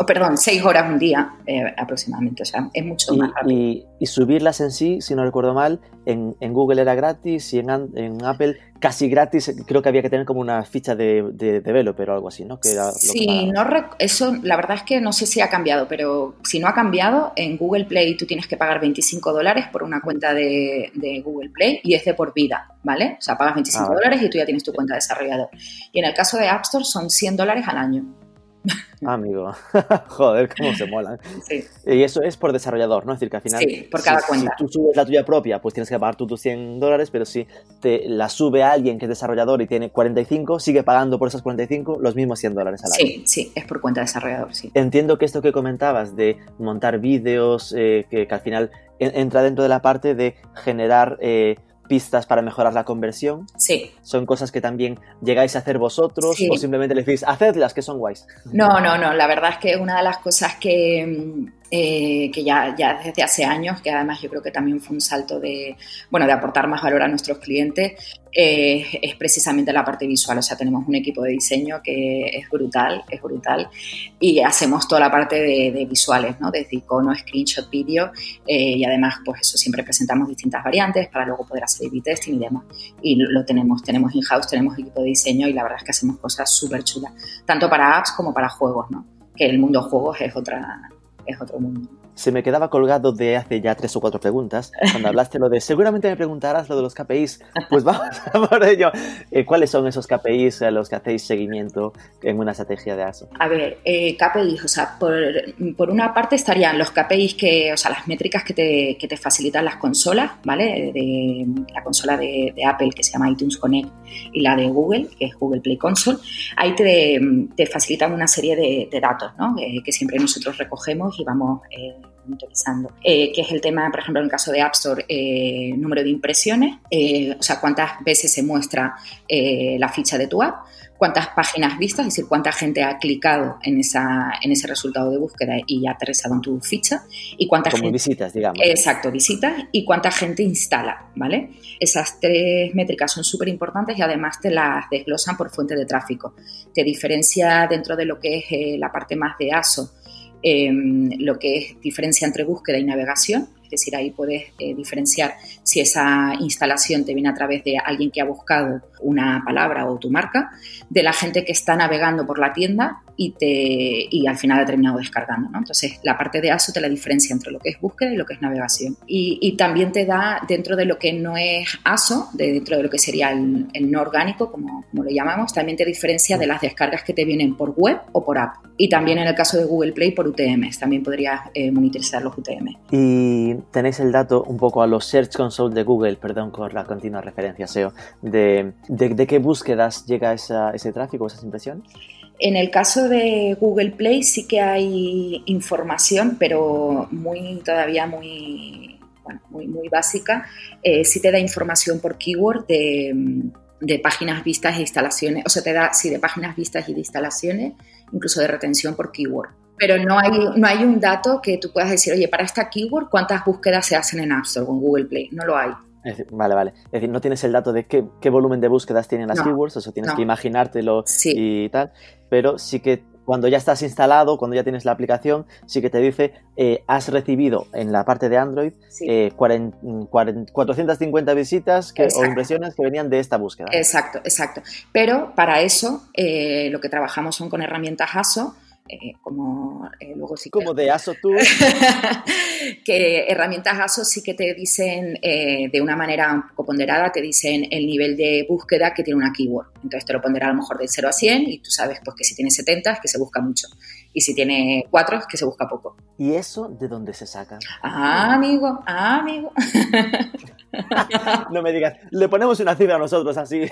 o perdón, seis horas un día eh, aproximadamente, o sea, es mucho más rápido. Y, subirlas en sí, si no recuerdo mal, en, Google era gratis y en, en, Apple casi gratis, creo que había que tener como una ficha de, de developer o algo así, ¿no? Que era sí, no eso la verdad es que no sé si ha cambiado, pero si no ha cambiado, en Google Play tú tienes que pagar 25 dólares por una cuenta de, de Google Play y es de por vida, ¿vale? O sea, pagas 25 ah, dólares y tú ya tienes tu cuenta de desarrollador. Y en el caso de App Store son 100 dólares al año. Amigo, joder, cómo se molan. Sí. Y eso es por desarrollador, ¿no? Es decir, que al final. Sí, por cada cuenta. Si tú subes la tuya propia, pues tienes que pagar tú tus 100 dólares, pero si te la sube alguien que es desarrollador y tiene 45, sigue pagando por esos 45 los mismos 100 dólares al año. Sí, sí, es por cuenta de desarrollador, sí. Entiendo que esto que comentabas de montar vídeos, eh, que, al final entra dentro de la parte de generar. Eh, pistas para mejorar la conversión. Sí. ¿Son cosas que también llegáis a hacer vosotros o simplemente le decís, hacedlas, que son guays? No, no, no. La verdad es que una de las cosas que, mm, eh, que ya, ya desde hace años, que además yo creo que también fue un salto de, bueno, de aportar más valor a nuestros clientes, eh, es precisamente la parte visual. O sea, tenemos un equipo de diseño que es brutal, es brutal, y hacemos toda la parte de, visuales, ¿no? Desde icono, screenshot, vídeo, eh, y además, pues eso, siempre presentamos distintas variantes para luego poder hacer A-B testing y demás. Y lo, tenemos, tenemos in-house, tenemos equipo de diseño y la verdad es que hacemos cosas súper chulas, tanto para apps como para juegos, ¿no? Que el mundo juegos es otra, es otro mundo se me quedaba colgado de hace ya tres o cuatro preguntas, cuando hablaste lo de, seguramente me preguntarás lo de los KPIs, pues vamos a por ello. Eh, ¿Cuáles son esos KPIs a los que hacéis seguimiento en una estrategia de ASO? A ver, eh, KPIs, o sea, por, por, una parte estarían los KPIs que, o sea, las métricas que te, que te facilitan las consolas, ¿vale? De, la consola de, Apple que se llama iTunes Connect y la de Google, que es Google Play Console, ahí te, te facilitan una serie de, datos, ¿no? Eh, que siempre nosotros recogemos y vamos monitorizando, eh, que es el tema, por ejemplo, en el caso de App Store, eh, número de impresiones, eh, o sea, cuántas veces se muestra la ficha de tu app, cuántas páginas vistas, es decir, cuánta gente ha clicado en, esa, en ese resultado de búsqueda y ha aterrizado en tu ficha, y cuántas Como visitas, digamos. Exacto, visitas, y cuánta gente instala, ¿vale? Esas tres métricas son súper importantes y además te las desglosan por fuente de tráfico. Te diferencia dentro de lo que es la parte más de ASO, Em, lo que es diferencia entre búsqueda y navegación, es decir, ahí puedes eh, diferenciar si esa instalación te viene a través de alguien que ha buscado una palabra o tu marca, de la gente que está navegando por la tienda y, te, y al final ha terminado descargando. ¿no? Entonces, la parte de ASO te la diferencia entre lo que es búsqueda y lo que es navegación. Y, también te da, dentro de lo que no es ASO, dentro de lo que sería el, no orgánico, como, como lo llamamos, también te diferencia de las descargas que te vienen por web o por app. Y también en el caso de Google Play por UTMs, también podrías eh, monitorizar los UTM. Y tenéis el dato un poco a los Search Console de Google, perdón por la continua referencia SEO, de, de, qué búsquedas llega ese tráfico, esas impresiones. En el caso de Google Play sí que hay información, pero muy todavía muy, muy, muy básica. Eh, sí te da información por keyword de, páginas vistas e instalaciones, o sea, te da, sí, de páginas vistas y de instalaciones, incluso de retención por keyword. Pero no hay, no hay un dato que tú puedas decir, oye, para esta keyword, ¿cuántas búsquedas se hacen en App Store o en Google Play? No lo hay vale, vale. Es decir, no tienes el dato de qué, volumen de búsquedas tienen las keywords, eso tienes que imaginártelo y tal, pero sí que cuando ya estás instalado, cuando ya tienes la aplicación, sí que te dice, eh, has recibido en la parte de Android 450 eh, visitas o impresiones que venían de esta búsqueda. Exacto, exacto. Pero para eso eh, lo que trabajamos son con herramientas ASO, eh, como eh, luego sí Como de ASO tú. que herramientas ASO sí que te dicen eh, de una manera un poco ponderada, te dicen el nivel de búsqueda que tiene una keyword. Entonces te lo pondrá a lo mejor del 0 a 100 y tú sabes pues que si tiene 70 es que se busca mucho y si tiene 4 es que se busca poco. ¿Y eso de dónde se saca? Ah, amigo, ah, amigo. no me digas, le ponemos una cifra a nosotros así.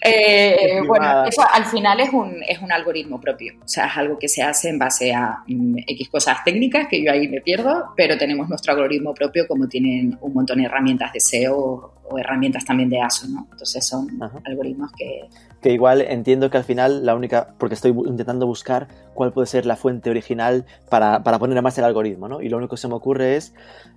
Eh, bueno, eso al final es un, es un algoritmo propio, o sea, es algo que se hace en base a mm, X cosas técnicas que yo ahí me pierdo, pero tenemos nuestro algoritmo propio como tienen un montón de herramientas de SEO herramientas también de ASO, ¿no? Entonces son algoritmos que... Que igual entiendo que al final la única, porque estoy intentando buscar cuál puede ser la fuente original para, para poner en marcha el algoritmo, ¿no? Y lo único que se me ocurre es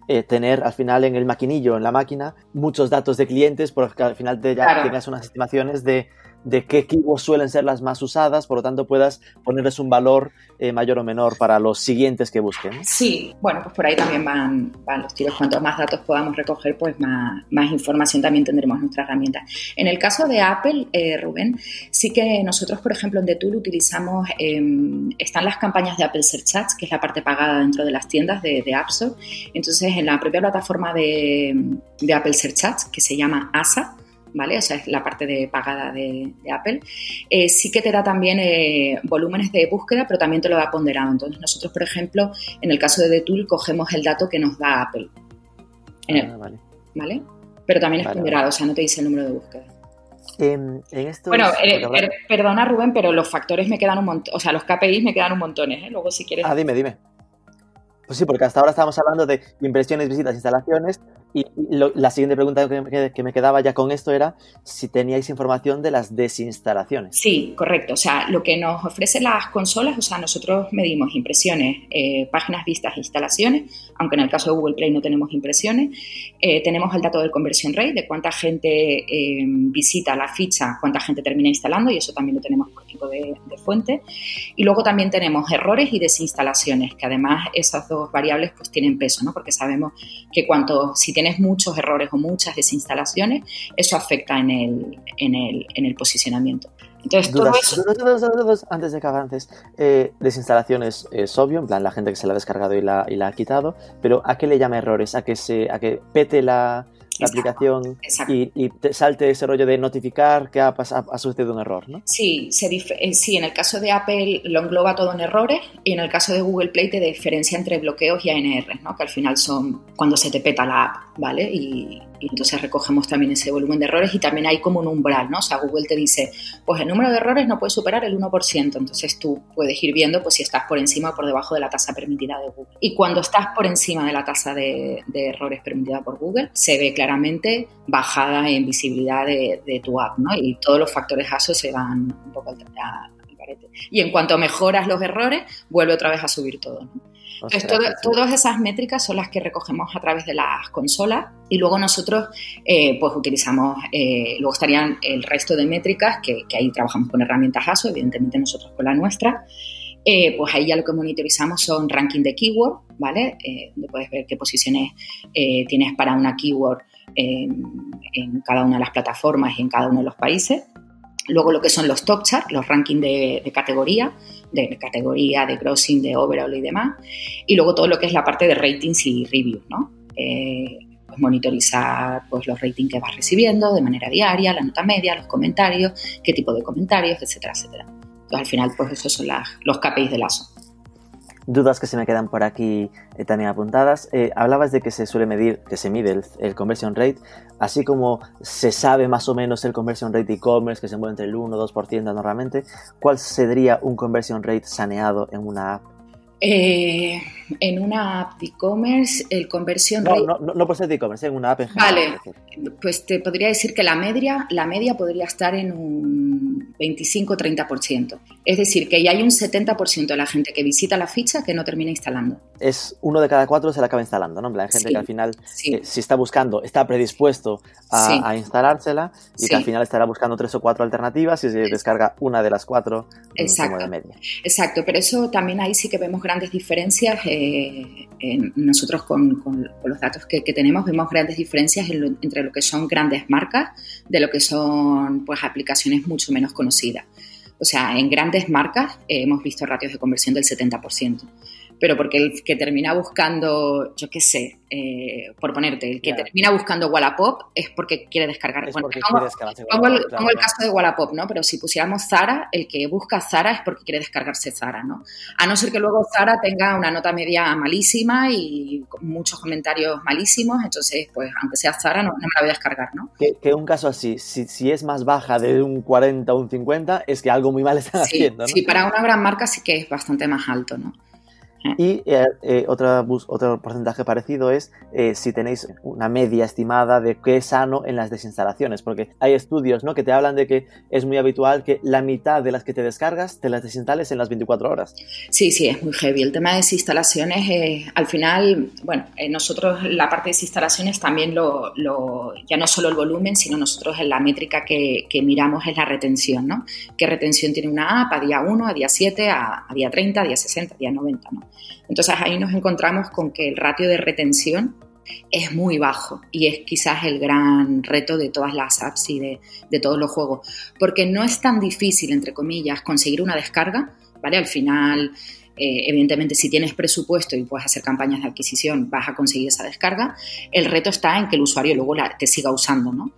eh, tener al final en el maquinillo, en la máquina, muchos datos de clientes, porque al final te, ya tengas unas estimaciones de de qué keywords suelen ser las más usadas, por lo tanto puedas ponerles un valor eh, mayor o menor para los siguientes que busquen. Sí, bueno, pues por ahí también van, los tiros. Cuantos más datos podamos recoger, pues más, información también tendremos en nuestra herramienta. En el caso de Apple, eh, Rubén, sí que nosotros, por ejemplo, en The utilizamos, em, están las campañas de Apple Search Ads, que es la parte pagada dentro de las tiendas de, de App Store. Entonces, en la propia plataforma de, de Apple Search Ads, que se llama ASA, ¿vale? O sea, es la parte de pagada de, Apple. Eh, sí que te da también eh, volúmenes de búsqueda, pero también te lo da ponderado. Entonces, nosotros, por ejemplo, en el caso de The Tool, cogemos el dato que nos da Apple. Ah, vale. vale. Pero también es ponderado, o sea, no te dice el número de búsqueda. En, bueno, eh, perdona Rubén, pero los factores me quedan un montón, o sea, los KPIs me quedan un montón, ¿eh? Luego si quieres... Ah, dime, dime. Pues sí, porque hasta ahora estábamos hablando de impresiones, visitas, instalaciones, y la siguiente pregunta que me, quedaba ya con esto era si teníais información de las desinstalaciones. Sí, correcto. O sea, lo que nos ofrecen las consolas, o sea, nosotros medimos impresiones, eh, páginas vistas, instalaciones, aunque en el caso de Google Play no tenemos impresiones. Eh, tenemos el dato del conversion rate, de cuánta gente eh, visita la ficha, cuánta gente termina instalando, y eso también lo tenemos por tipo de, de fuente. Y luego también tenemos errores y desinstalaciones, que además esas dos variables pues tienen peso, ¿no? Porque sabemos que cuanto, si tienes muchos errores o muchas desinstalaciones, eso afecta en el, en el, en el posicionamiento. Entonces, todo eso... antes de que avances. Eh, desinstalaciones es obvio, en plan la gente que se la ha descargado y la, y la ha quitado, pero ¿a qué le llama errores? ¿A que, se, a que pete la, la aplicación y, te salte ese rollo de notificar que ha, ha, sucedido un error, ¿no? Sí, se eh, sí, en el caso de Apple lo engloba todo en errores y en el caso de Google Play te diferencia entre bloqueos y ANR, ¿no? que al final son cuando se te peta la app, ¿vale? Y, entonces recogemos también ese volumen de errores y también hay como un umbral, ¿no? O sea, Google te dice, pues el número de errores no puede superar el 1%, entonces tú puedes ir viendo pues si estás por encima o por debajo de la tasa permitida de Google. Y cuando estás por encima de la tasa de, errores permitida por Google, se ve claramente bajada en visibilidad de, tu app, ¿no? Y todos los factores ASO se van un poco al Y en cuanto mejoras los errores, vuelve otra vez a subir todo, ¿no? Todas esas métricas son las que recogemos a través de las consolas y luego nosotros eh, pues utilizamos, eh, luego estarían el resto de métricas que, ahí trabajamos con herramientas ASO, evidentemente nosotros con la nuestra. Eh, pues ahí ya lo que monitorizamos son ranking de keyword, ¿vale? donde puedes ver qué posiciones tienes para una keyword en cada una de las plataformas y en cada uno de los países. Luego lo que son los top charts, los rankings de, categoría, de categoría, de grossing, de overall y demás. Y luego todo lo que es la parte de ratings y reviews, ¿no? Eh, pues monitorizar pues, los ratings que vas recibiendo de manera diaria, la nota media, los comentarios, qué tipo de comentarios, etcétera, etcétera. Entonces al final pues esos son los KPIs del ASO dudas que se me quedan por aquí eh, también apuntadas. Eh, hablabas de que se suele medir, que se mide el, conversion rate, así como se sabe más o menos el conversion rate e-commerce, que se mueve entre el 1 o 2% normalmente. ¿Cuál sería un conversion rate saneado en una app? Eh, en una app de e-commerce, el conversión no, No, no, por ser de e-commerce, en una app en general. Vale, pues te podría decir que la media, la media podría estar en un 25-30%. Es decir, que ya hay un 70% de la gente que visita la ficha que no termina instalando. Es uno de cada cuatro se la acaba instalando, ¿no? Hay gente que al final, eh, si está buscando, está predispuesto a, instalársela y que al final estará buscando tres o cuatro alternativas y se descarga una de las cuatro Exacto. como de media. Exacto, pero eso también ahí sí que vemos grandes diferencias. Eh, nosotros con, los datos que, tenemos vemos grandes diferencias entre lo que son grandes marcas de lo que son pues aplicaciones mucho menos conocidas. O sea, en grandes marcas eh, hemos visto ratios de conversión del 70% pero porque el que termina buscando, yo qué sé, eh, por ponerte, el que termina buscando Wallapop es porque quiere descargar. Es porque pongo, el, el, caso de Wallapop, ¿no? Pero si pusiéramos Zara, el que busca Zara es porque quiere descargarse Zara, ¿no? A no ser que luego Zara tenga una nota media malísima y muchos comentarios malísimos, entonces, pues, aunque sea Zara, no, me la voy a descargar, ¿no? Que, un caso así, si, si, es más baja de un 40 o un 50, es que algo muy mal están haciendo, ¿no? Sí, para una gran marca sí que es bastante más alto, ¿no? Y eh, eh, otra otro porcentaje parecido es eh, si tenéis una media estimada de qué es sano en las desinstalaciones, porque hay estudios ¿no? que te hablan de que es muy habitual que la mitad de las que te descargas te las desinstales en las 24 horas. Sí, sí, es muy heavy. El tema de desinstalaciones, al final, bueno, nosotros la parte de desinstalaciones también lo, lo, ya no solo el volumen, sino nosotros en la métrica que, que, miramos es la retención, ¿no? ¿Qué retención tiene una app a día 1, a día 7, a, a día 30, a día 60, a día 90, ¿no? Entonces ahí nos encontramos con que el ratio de retención es muy bajo y es quizás el gran reto de todas las apps y de, todos los juegos, porque no es tan difícil, entre comillas, conseguir una descarga, ¿vale? Al final eh, evidentemente, si tienes presupuesto y puedes hacer campañas de adquisición, vas a conseguir esa descarga. El reto está en que el usuario luego la, te siga usando, ¿no?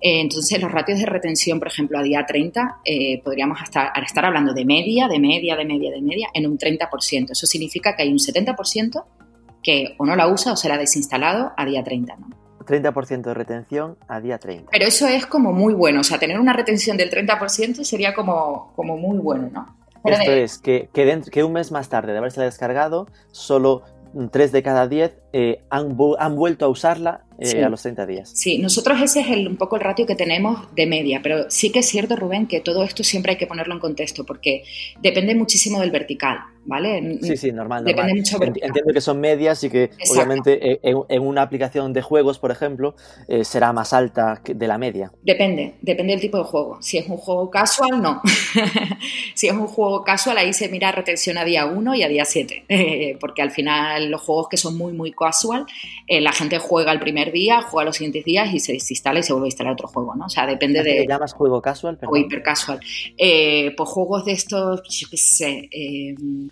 Eh, entonces, los ratios de retención, por ejemplo, a día 30, eh, podríamos estar, estar hablando de media, de media, de media, de media, en un 30%. Eso significa que hay un 70% que o no la usa o se la ha desinstalado a día 30, ¿no? 30% de retención a día 30. Pero eso es como muy bueno, o sea, tener una retención del 30% sería como, como muy bueno, ¿no? Esto es que, que, un mes más tarde de haberse descargado, solo 3 de cada 10 eh, han, han, vuelto a usarla eh, a los 30 días. Sí, nosotros ese es el, un poco el ratio que tenemos de media, pero sí que es cierto, Rubén, que todo esto siempre hay que ponerlo en contexto porque depende muchísimo del vertical. ¿vale? Sí, sí, normal. Depende mucho Entiendo que son medias y que obviamente eh, en, una aplicación de juegos, por ejemplo, eh, será más alta que de la media. Depende, depende del tipo de juego. Si es un juego casual, no. si es un juego casual, ahí se mira retención a día 1 y a día 7, eh, porque al final los juegos que son muy, muy casual, la gente juega el primer día, juega los siguientes días y se desinstala y se vuelve a instalar otro juego, ¿no? O sea, depende de... ¿Qué llamas juego casual? O hiper casual. pues juegos de estos, yo qué sé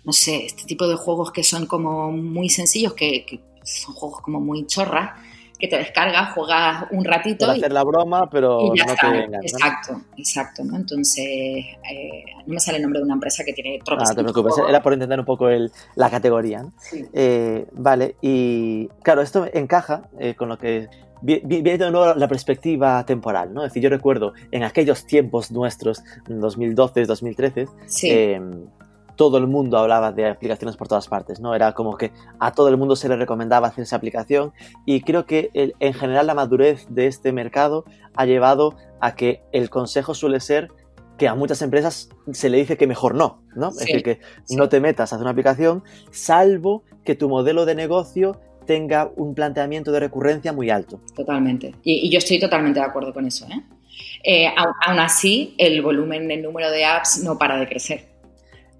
no sé, este tipo de juegos que son como muy sencillos, que, son juegos como muy chorras, que te descargas, juegas un ratito. Para hacer la broma, pero no te vengas. Exacto, exacto. ¿no? Entonces, eh, no me sale el nombre de una empresa que tiene Ah, no te preocupes, era por entender un poco el, la categoría. Eh, vale, y claro, esto encaja eh, con lo que viene de nuevo la perspectiva temporal, ¿no? Es decir, yo recuerdo en aquellos tiempos nuestros, 2012, 2013, sí todo el mundo hablaba de aplicaciones por todas partes, ¿no? Era como que a todo el mundo se le recomendaba hacer esa aplicación y creo que en general la madurez de este mercado ha llevado a que el consejo suele ser que a muchas empresas se le dice que mejor no, ¿no? es decir, que no te metas a hacer una aplicación salvo que tu modelo de negocio tenga un planteamiento de recurrencia muy alto. Totalmente. Y, yo estoy totalmente de acuerdo con eso. ¿eh? Eh, aún así, el volumen, el número de apps no para de crecer.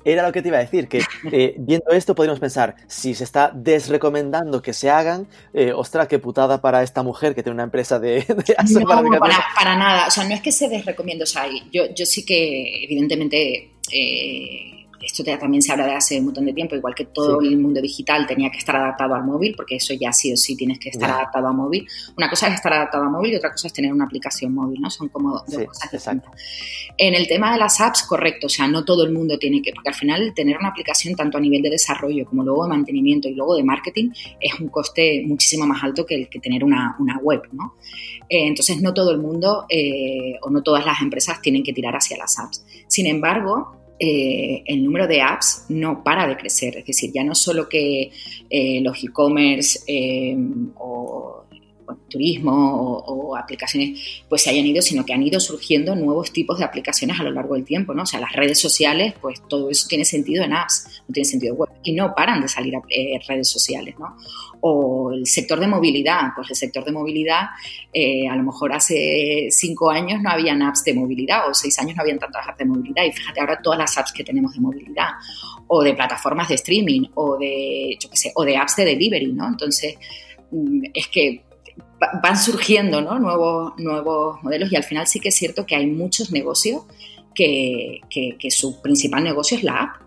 Era lo que te iba a decir, que eh, viendo esto podríamos pensar, si se está desrecomendando que se hagan, eh, ostras, qué putada para esta mujer que tiene una empresa de, hacer no, para, para, nada, o sea, no es que se desrecomiendo, o sea, yo, yo sí que evidentemente... Eh, esto también se habla de hace un montón de tiempo, igual que todo el mundo digital tenía que estar adaptado al móvil, porque eso ya sí o sí tienes que estar adaptado a móvil. Una cosa es estar adaptado a móvil y otra cosa es tener una aplicación móvil, ¿no? Son como dos cosas distintas. En el tema de las apps, correcto, o sea, no todo el mundo tiene que, porque al final tener una aplicación tanto a nivel de desarrollo como luego de mantenimiento y luego de marketing es un coste muchísimo más alto que el que tener una, una web, ¿no? Eh, entonces, no todo el mundo eh, o no todas las empresas tienen que tirar hacia las apps. Sin embargo, eh, el número de apps no para de crecer. Es decir, ya no solo que eh, los e-commerce eh, o turismo o, aplicaciones pues se hayan ido, sino que han ido surgiendo nuevos tipos de aplicaciones a lo largo del tiempo, ¿no? O sea, las redes sociales, pues todo eso tiene sentido en apps, no tiene sentido en web, y no paran de salir eh, redes sociales, ¿no? O el sector de movilidad, pues el sector de movilidad, eh, a lo mejor hace cinco años no habían apps de movilidad, o seis años no habían tantas apps de movilidad, y fíjate ahora todas las apps que tenemos de movilidad, o de plataformas de streaming, o de, yo qué sé, o de apps de delivery, ¿no? Entonces, mm, es que van surgiendo nuevos, nuevos modelos y al final sí que es cierto que hay muchos negocios que, que, su principal negocio es la app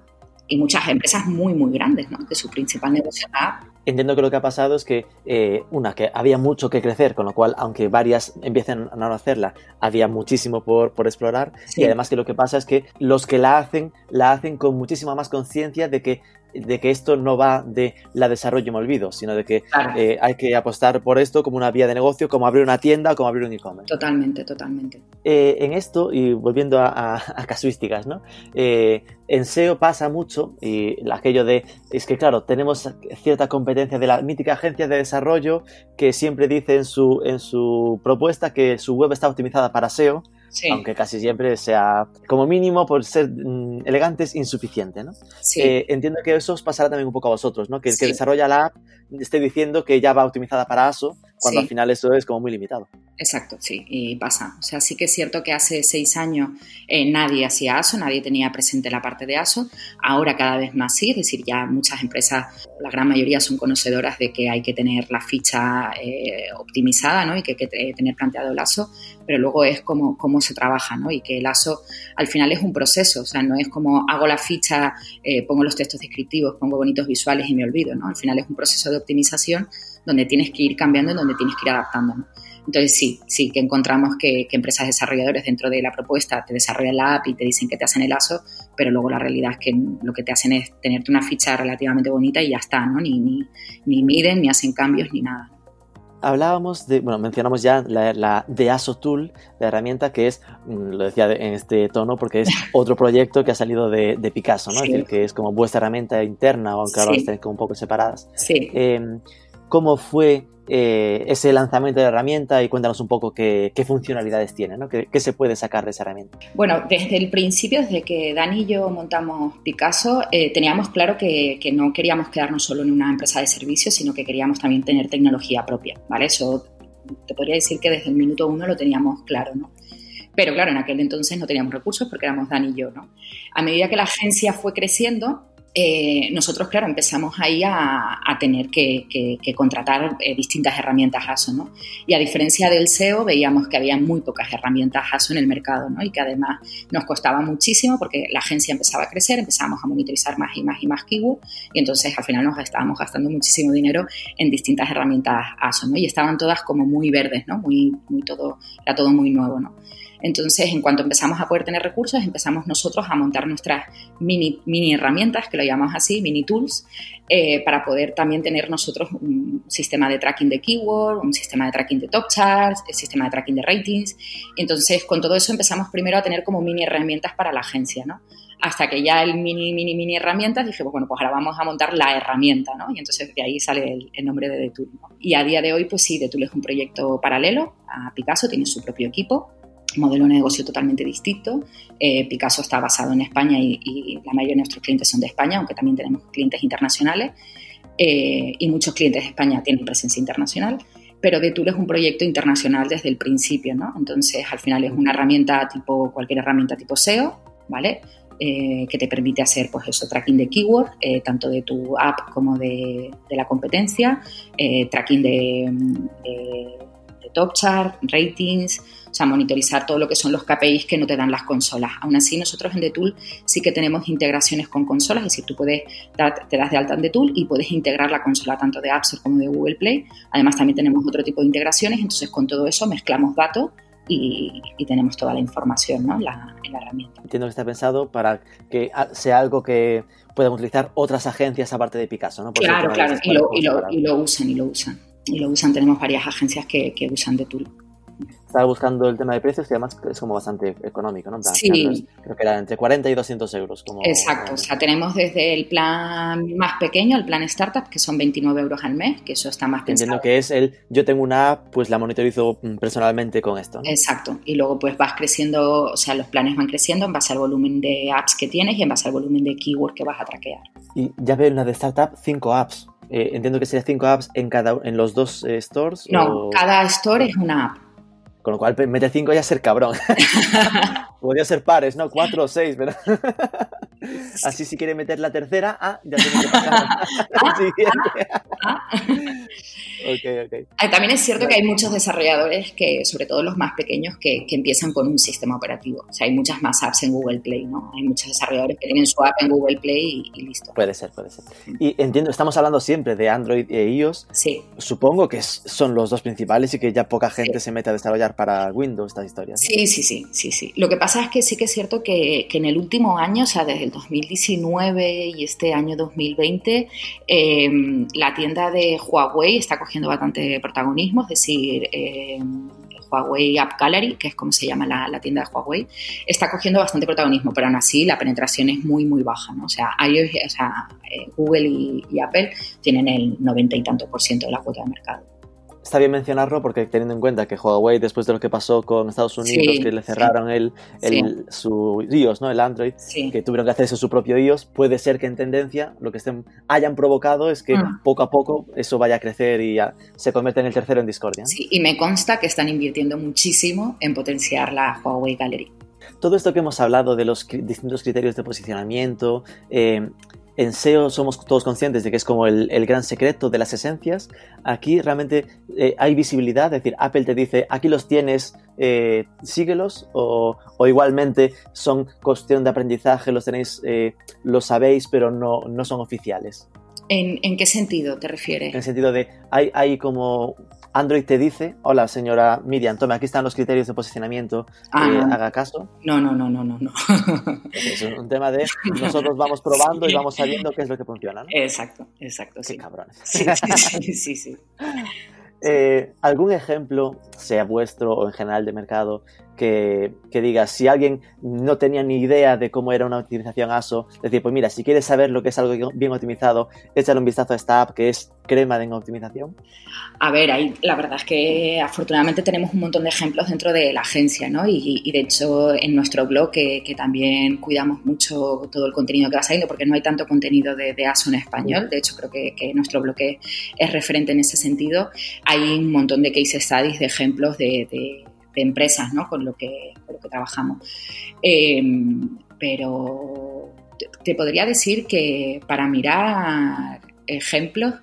y muchas empresas muy, muy grandes, ¿no? que su principal negocio es la app. entiendo que lo que ha pasado es que, eh, una, que había mucho que crecer, con lo cual, aunque varias empiecen a no hacerla, había muchísimo por, por explorar. Y además que lo que pasa es que los que la hacen, la hacen con muchísima más conciencia de que de que esto no va de la desarrollo y me olvido, sino de que eh, hay que apostar por esto como una vía de negocio, como abrir una tienda, como abrir un e-commerce. Totalmente, totalmente. Eh, en esto, y volviendo a, casuísticas, ¿no? Eh, en SEO pasa mucho, y aquello de, es que claro, tenemos cierta competencia de la mítica agencia de desarrollo que siempre dice en su, en su propuesta que su web está optimizada para SEO, aunque casi siempre sea, como mínimo, por ser mm, elegantes, insuficiente, ¿no? Eh, entiendo que eso os pasará también un poco a vosotros, ¿no? Que el que desarrolla la app esté diciendo que ya va optimizada para ASO, cuando al final eso es como muy limitado. Exacto, sí, y pasa. O sea, sí que es cierto que hace seis años eh, nadie hacía ASO, nadie tenía presente la parte de ASO. Ahora cada vez más sí, es decir, ya muchas empresas, la gran mayoría son conocedoras de que hay que tener la ficha eh, optimizada, ¿no? Y que hay que tener planteado el ASO, pero luego es como cómo se trabaja, ¿no? Y que el ASO al final es un proceso, o sea, no es como hago la ficha, eh, pongo los textos descriptivos, pongo bonitos visuales y me olvido, ¿no? Al final es un proceso de optimización donde tienes que ir cambiando y donde tienes que ir adaptando. Entonces sí, sí, que encontramos que, empresas desarrolladores dentro de la propuesta te desarrollan la app y te dicen que te hacen el ASO, pero luego la realidad es que lo que te hacen es tenerte una ficha relativamente bonita y ya está, ¿no? Ni, ni, ni miden, ni hacen cambios, ni nada hablábamos de, bueno, mencionamos ya la, de ASO Tool, la herramienta que es, mm, lo decía en este tono porque es otro proyecto que ha salido de, Picasso, ¿no? Es decir, que es como vuestra herramienta interna, aunque ahora estén como un poco separadas. Sí. Em, ¿Cómo fue eh, ese lanzamiento de la herramienta y cuéntanos un poco qué, funcionalidades tiene, ¿no? ¿Qué, se puede sacar de esa herramienta? Bueno, desde el principio, desde que Dani y yo montamos Picasso, eh, teníamos claro que, no queríamos quedarnos solo en una empresa de servicios, sino que queríamos también tener tecnología propia, ¿vale? Eso te podría decir que desde el minuto uno lo teníamos claro, ¿no? Pero claro, en aquel entonces no teníamos recursos porque éramos Dani y yo, ¿no? A medida que la agencia fue creciendo, eh, nosotros, claro, empezamos ahí a, tener que, contratar eh, distintas herramientas ASO, ¿no? Y a diferencia del SEO, veíamos que había muy pocas herramientas ASO en el mercado, ¿no? Y que además nos costaba muchísimo porque la agencia empezaba a crecer, empezábamos a monitorizar más y más y más keywords y entonces al final nos estábamos gastando muchísimo dinero en distintas herramientas ASO, ¿no? Y estaban todas como muy verdes, ¿no? Muy, muy todo, era todo muy nuevo, ¿no? Entonces, en cuanto empezamos a poder tener recursos, empezamos nosotros a montar nuestras mini, mini herramientas, que lo llamamos así, mini tools, eh, para poder también tener nosotros un sistema de tracking de keyword, un sistema de tracking de top charts, el sistema de tracking de ratings. Entonces, con todo eso empezamos primero a tener como mini herramientas para la agencia, ¿no? Hasta que ya el mini, mini, mini herramientas dije, pues bueno, pues ahora vamos a montar la herramienta, ¿no? Y entonces de ahí sale el, nombre de DeTool. Y a día de hoy, pues sí, DeTool es un proyecto paralelo a Picasso, tiene su propio equipo, modelo de negocio totalmente distinto. Eh, Picasso está basado en España y, la mayoría de nuestros clientes son de España, aunque también tenemos clientes internacionales eh, y muchos clientes de España tienen presencia internacional. Pero DeTool es un proyecto internacional desde el principio, ¿no? Entonces, al final es una herramienta tipo, cualquier herramienta tipo SEO, ¿vale? Eh, que te permite hacer pues eso, tracking de keyword, tanto de tu app como de, la competencia, tracking de, de, top chart, ratings, o sea, monitorizar todo lo que son los KPIs que no te dan las consolas. Aún así, nosotros en DeTool sí que tenemos integraciones con consolas, es decir, tú puedes, te das de alta en DeTool y puedes integrar la consola tanto de App Store como de Google Play. Además, también tenemos otro tipo de integraciones, entonces con todo eso mezclamos datos y, tenemos toda la información ¿no? en, la, herramienta. Entiendo que está pensado para que sea algo que puedan utilizar otras agencias aparte de Picasso, ¿no? claro, claro, y lo, y, lo, y lo, usan, y lo usan. Y lo usan, tenemos varias agencias que, que usan de Tool estaba buscando el tema de precios y además es como bastante económico, ¿no? sí. Creo que era entre 40 y 200 euros. Como, Exacto, o sea, tenemos desde el plan más pequeño, el plan startup, que son 29 euros al mes, que eso está más pensado. Entiendo que es el, yo tengo una app, pues la monitorizo mm, personalmente con esto. Exacto, y luego pues vas creciendo, o sea, los planes van creciendo en base al volumen de apps que tienes y en base al volumen de keywords que vas a traquear. Y ya veo en la de startup 5 apps. Eh, entiendo que serían 5 apps en cada en los dos eh, stores. No, cada store es una app. Con lo cual, mete 5 ya ser cabrón. Podría ser pares, ¿no? 4 o 6, pero. Así si quiere meter la tercera, ah, ya tiene que pasar al siguiente. Ah, también es cierto que hay muchos desarrolladores que, sobre todo los más pequeños, que, empiezan con un sistema operativo. O sea, hay muchas más apps en Google Play, ¿no? Hay muchos desarrolladores que tienen su app en Google Play y, listo. Puede ser, puede ser. Y entiendo, estamos hablando siempre de Android e iOS. Sí. Supongo que son los dos principales y que ya poca gente se mete a desarrollar para Windows estas historias. Sí, sí, sí, sí, sí. Lo que pasa es que sí que es cierto que, que en el último año, o sea, desde el 2019 y este año 2020, em, la tienda de Huawei está cogiendo bastante protagonismo, es decir, em, Huawei App Gallery, que es como se llama la, tienda de Huawei, está cogiendo bastante protagonismo, pero aún así la penetración es muy, muy baja. ¿no? O sea, o sea eh, Google y, Apple tienen el 90 y tanto por ciento de la cuota de mercado está bien mencionarlo porque teniendo en cuenta que Huawei, después de lo que pasó con Estados Unidos, que le cerraron el, su iOS, ¿no? el Android, que tuvieron que hacerse su propio iOS, puede ser que en tendencia lo que estén, hayan provocado es que mm. poco a poco eso vaya a crecer y se convierta en el tercero en discordia. Sí, y me consta que están invirtiendo muchísimo en potenciar la Huawei Gallery. Todo esto que hemos hablado de los distintos criterios de posicionamiento, eh, en SEO somos todos conscientes de que es como el, gran secreto de las esencias. Aquí realmente eh, hay visibilidad, es decir, Apple te dice, aquí los tienes, eh, síguelos, o, igualmente son cuestión de aprendizaje, los tenéis, eh, lo sabéis, pero no, no son oficiales. ¿En, qué sentido te refieres? En el sentido de, hay, hay como Android te dice, hola señora Miriam, tome, aquí están los criterios de posicionamiento, ah. haga caso. No, no, no, no, no. no. Es un tema de nosotros vamos probando y vamos sabiendo qué es lo que funciona. Exacto, exacto. Qué cabrones. Sí, sí, sí. sí. Eh, ¿Algún ejemplo, sea vuestro o en general de mercado, que, diga, si alguien no tenía ni idea de cómo era una optimización ASO, decir, pues mira, si quieres saber lo que es algo bien optimizado, échale un vistazo a esta app que es crema de optimización? A ver, ahí la verdad es que afortunadamente tenemos un montón de ejemplos dentro de la agencia, ¿no? Y, de hecho en nuestro blog, que, también cuidamos mucho todo el contenido que va saliendo, porque no hay tanto contenido de, ASO en español, de hecho creo que, nuestro blog es referente en ese sentido, hay un montón de case studies, de ejemplos de de empresas ¿no? con, lo que, con lo que trabajamos. Em, pero te, podría decir que para mirar ejemplos,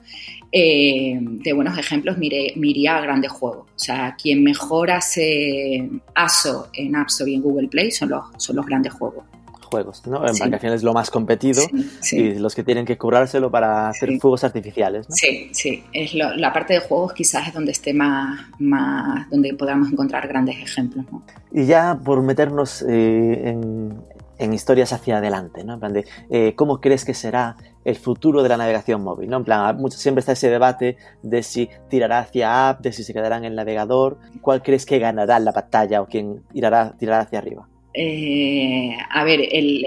em, de buenos ejemplos, mire, miría a grandes juegos. O sea, quien mejor hace ASO en App Store y en Google Play son los, son los grandes juegos juegos, ¿no? En vacaciones es lo más competido y los que tienen que currárselo para hacer fuegos artificiales, ¿no? Sí, sí. Es la parte de juegos quizás es donde esté más, más donde podamos encontrar grandes ejemplos, ¿no? Y ya por meternos eh, en, historias hacia adelante, ¿no? En plan de, eh, ¿cómo crees que será el futuro de la navegación móvil, ¿no? En plan, siempre está ese debate de si tirará hacia app, de si se quedará en el navegador. ¿Cuál crees que ganará la batalla o quién tirará, tirará hacia arriba? Eh, a ver, el,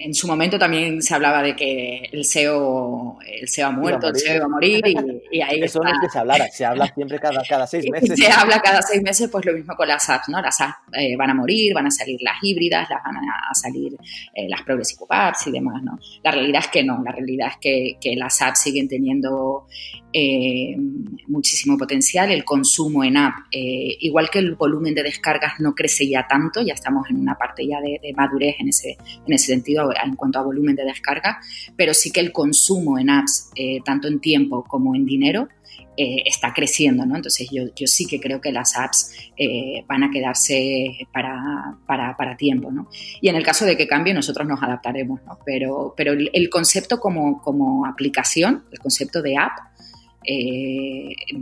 en su momento también se hablaba de que el SEO, el SEO ha muerto, el SEO iba a morir y, ahí Eso no es que se hablara, se habla siempre cada, cada seis meses. Se habla cada seis meses, pues lo mismo con las apps, ¿no? Las apps eh, van a morir, van a salir las híbridas, las van a, salir eh, las progressive apps y demás, ¿no? La realidad es que no, la realidad es que, que las apps siguen teniendo eh, muchísimo potencial, el consumo en app, igual que el volumen de descargas no crece ya tanto, ya estamos en una parte ya de, madurez en ese, en ese sentido en cuanto a volumen de descarga, pero sí que el consumo en apps, eh, tanto en tiempo como en dinero, eh, está creciendo, ¿no? Entonces yo, yo, sí que creo que las apps eh, van a quedarse para, para, tiempo, ¿no? Y en el caso de que cambie, nosotros nos adaptaremos, ¿no? Pero, pero el, concepto como, como, aplicación, el concepto de app,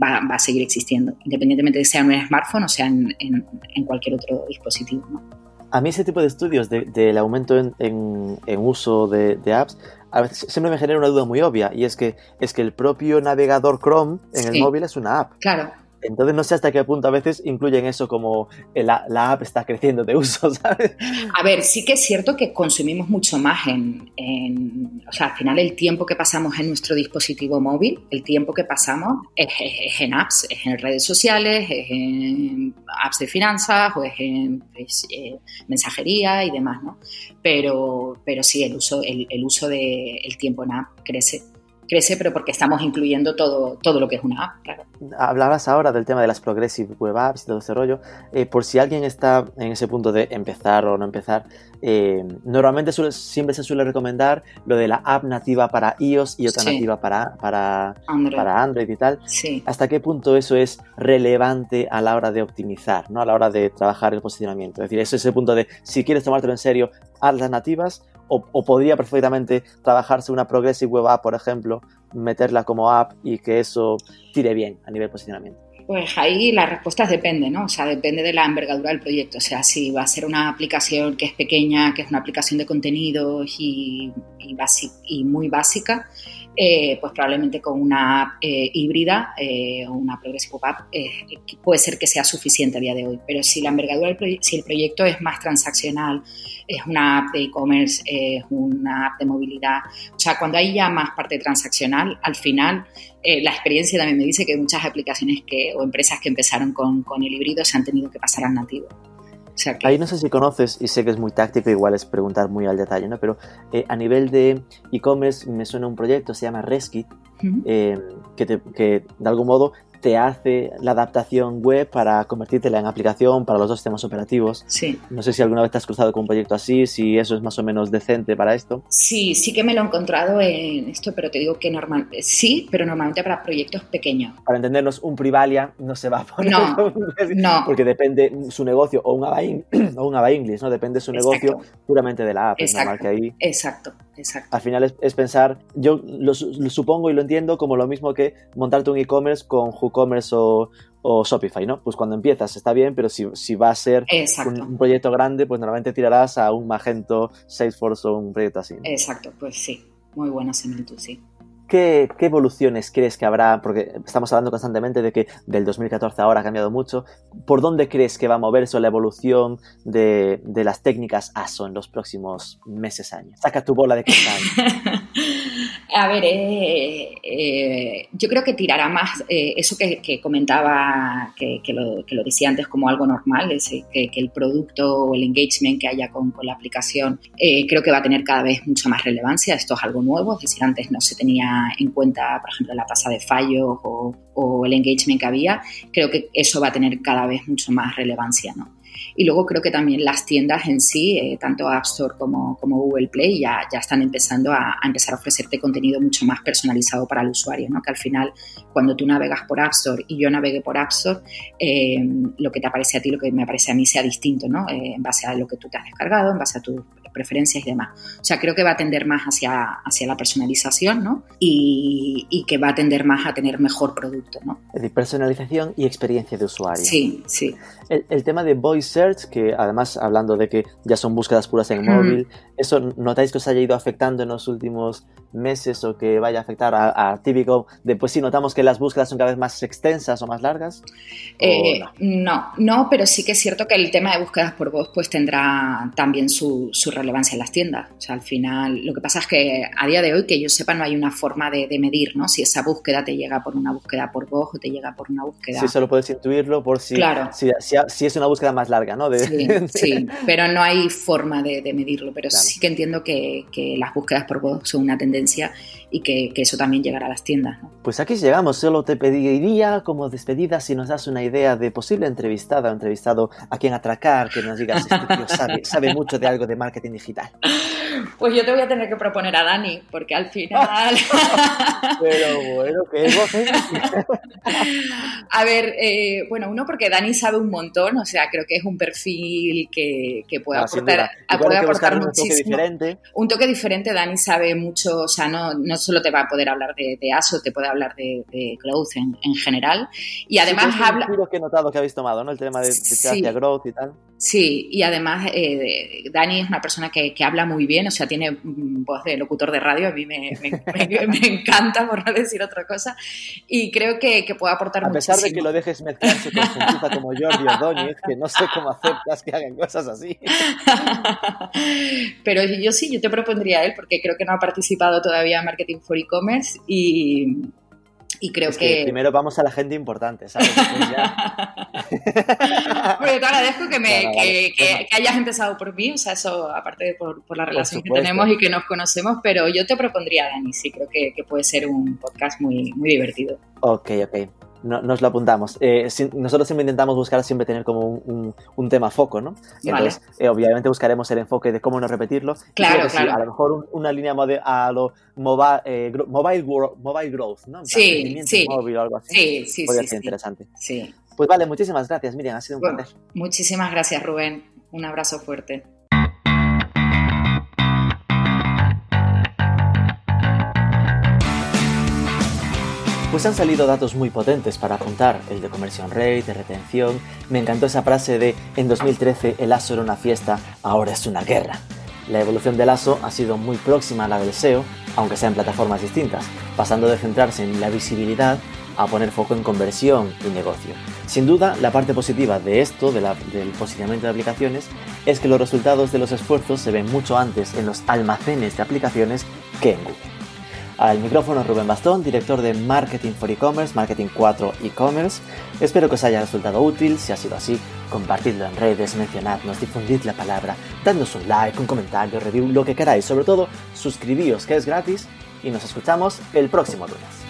va, va, a seguir existiendo, independientemente de sea en un smartphone o sea en, en, en cualquier otro dispositivo, ¿no? a mí ese tipo de estudios del aumento en, uso de, apps a veces siempre me genera una duda muy obvia y es que es que el propio navegador Chrome en el móvil es una app. Claro. Entonces no sé hasta qué punto a veces incluyen eso como la, la, app está creciendo de uso, ¿sabes? A ver, sí que es cierto que consumimos mucho más en, o sea, al final el tiempo que pasamos en nuestro dispositivo móvil, el tiempo que pasamos es, en apps, es en redes sociales, es en apps de finanzas o es en pues, eh, mensajería y demás, ¿no? Pero, pero sí, el uso, el, el uso del tiempo en app crece crece, pero porque estamos incluyendo todo, todo lo que es una app, claro. Hablabas ahora del tema de las Progressive Web Apps y todo ese rollo. Eh, por si alguien está en ese punto de empezar o no empezar, eh, normalmente siempre se suele recomendar lo de la app nativa para iOS y otra nativa para, para, Android. para Android y tal. Sí. ¿Hasta qué punto eso es relevante a la hora de optimizar, ¿no? a la hora de trabajar el posicionamiento? Es decir, es ese punto de si quieres tomártelo en serio, haz las nativas o, podría perfectamente trabajarse una Progressive Web App, por ejemplo, meterla como app y que eso tire bien a nivel posicionamiento. Pues ahí las respuestas dependen, ¿no? O sea, depende de la envergadura del proyecto. O sea, si va a ser una aplicación que es pequeña, que es una aplicación de contenidos y, y muy básica, eh, pues probablemente con una eh, híbrida eh, o una Progressive App puede ser que sea suficiente a día de hoy. Pero si la envergadura del si el proyecto es más transaccional, es una app de e-commerce, es una app de movilidad, o sea, cuando hay ya más parte transaccional, al final la experiencia también me dice que muchas aplicaciones que, o empresas que empezaron con, con el híbrido se han tenido que pasar al nativo. Ahí no sé si conoces, y sé que es muy táctico, igual es preguntar muy al detalle, ¿no? Pero eh, a nivel de e-commerce me suena un proyecto, se llama Reskit, eh, que, que, de algún modo te hace la adaptación web para convertírtela en aplicación para los dos sistemas operativos. Sí. No sé si alguna vez te has cruzado con un proyecto así, si eso es más o menos decente para esto. Sí, sí que me lo he encontrado en esto, pero te digo que normal, sí, pero normalmente para proyectos pequeños. Para entendernos, un Privalia no se va a poner. No, no. Porque depende su negocio, o un Ava, o un Ava English, ¿no? Depende su negocio puramente de la app. Exacto. que ahí... Exacto. Exacto. Al final es, pensar, yo lo, supongo y lo entiendo como lo mismo que montarte un e-commerce con WooCommerce o, o, Shopify, ¿no? Pues cuando empiezas está bien, pero si, si va a ser un, proyecto grande, pues normalmente tirarás a un Magento, Salesforce o un proyecto así. Exacto, pues sí, muy buena similitud, sí. ¿Qué, evoluciones crees que habrá? Porque estamos hablando constantemente de que del 2014 ahora ha cambiado mucho. ¿Por dónde crees que va a moverse la evolución de, de las técnicas ASO en los próximos meses, años? Saca tu bola de cristal. A ver, eh, eh, yo creo que tirará más eh, eso que, comentaba, que, lo, que, lo, decía antes como algo normal, es que, el producto o el engagement que haya con, la aplicación, creo que va a tener cada vez mucha más relevancia. Esto es algo nuevo, es decir, antes no se tenía en cuenta, por ejemplo, la tasa de fallos o, el engagement que había. Creo que eso va a tener cada vez mucho más relevancia, ¿no? Y luego creo que también las tiendas en sí, eh, tanto App Store como, Google Play, ya, están empezando a, empezar a ofrecerte contenido mucho más personalizado para el usuario, ¿no? que al final cuando tú navegas por App Store y yo navegue por App Store, eh, lo que te aparece a ti, lo que me aparece a mí sea distinto, ¿no? Eh, en base a lo que tú te has descargado, en base a tus preferencias y demás. O sea, creo que va a tender más hacia, hacia la personalización ¿no? y, y que va a tender más a tener mejor producto. ¿no? Es decir, personalización y experiencia de usuario. Sí, sí. El, el tema de Voice Search, que además hablando de que ya son búsquedas puras en móvil, ¿eso notáis que os haya ido afectando en los últimos meses o que vaya a afectar a, típico de pues sí notamos que las búsquedas son cada vez más extensas o más largas? Eh, no? no? pero sí que es cierto que el tema de búsquedas por voz pues tendrá también su, su, relevancia en las tiendas. O sea, al final lo que pasa es que a día de hoy que yo sepa no hay una forma de, medir, ¿no? Si esa búsqueda te llega por una búsqueda por voz o te llega por una búsqueda... Sí, solo puedes intuirlo por si, claro. si, si, es una búsqueda más larga, ¿no? sí, sí, pero no hay forma de, medirlo, pero sí que entiendo que, que las búsquedas por voz son una tendencia conciencia y que, eso también llegará a las tiendas. Pues aquí llegamos, solo te pediría como despedida si nos das una idea de posible entrevistada o entrevistado a quien atracar, que nos digas, este tío sabe, sabe mucho de algo de marketing digital. Pues yo te voy a tener que proponer a Dani, porque al final... Pero bueno, ¿qué es vos? a ver, eh, bueno, uno porque Dani sabe un montón, o sea, creo que es un perfil que, que puede aportar, puede aportar muchísimo. Un toque diferente. Un toque diferente, Dani sabe mucho, o sea, no, no solo te va a poder hablar de, ASO, te puede hablar de, de growth en, general. Y además sí, habla... que he notado que habéis tomado, ¿no? El tema de, de growth y tal. Sí, y además eh, Dani es una persona que, que, habla muy bien, o sea, tiene voz de locutor de radio, a mí me, me, encanta, por no decir otra cosa, y creo que, que puede aportar A pesar de que lo dejes mezclarse con gente como Jordi Ordóñez, que no sé cómo aceptas que hagan cosas así. Pero yo sí, yo te propondría a él, porque creo que no ha participado todavía en Marketing for E-Commerce y Y creo es que... Primero vamos a la gente importante, ¿sabes? ya... te agradezco que, me, que, que, hayas empezado por mí, o sea, eso aparte de por, por la relación que tenemos y que nos conocemos, pero yo te propondría, Dani, sí, creo que, puede ser un podcast muy, muy divertido. Ok, ok no, nos lo apuntamos. Eh, nosotros siempre intentamos buscar siempre tener como un, tema foco, ¿no? Entonces, eh, obviamente buscaremos el enfoque de cómo no repetirlo. Claro, claro. a lo mejor una línea a lo mobile, eh, mobile, mobile growth, ¿no? Sí, sí. Móvil o algo así. Sí, sí, Podría ser interesante. Sí. Pues vale, muchísimas gracias, Miriam, ha sido un placer. Muchísimas gracias, Rubén. Un abrazo fuerte. Pues han salido datos muy potentes para apuntar, el de conversión rate, de retención. Me encantó esa frase de en 2013 el ASO era una fiesta, ahora es una guerra. La evolución del ASO ha sido muy próxima a la del SEO, aunque sea en plataformas distintas, pasando de centrarse en la visibilidad a poner foco en conversión y negocio. Sin duda, la parte positiva de esto, del posicionamiento de aplicaciones, es que los resultados de los esfuerzos se ven mucho antes en los almacenes de aplicaciones que en Google. Al micrófono Rubén Bastón, director de Marketing for E-Commerce, Marketing 4 E-Commerce. Espero que os haya resultado útil. Si ha sido así, compartidlo en redes, mencionadnos, difundid la palabra, dadnos un like, un comentario, review, lo que queráis. Sobre todo, suscribíos que es gratis y nos escuchamos el próximo lunes.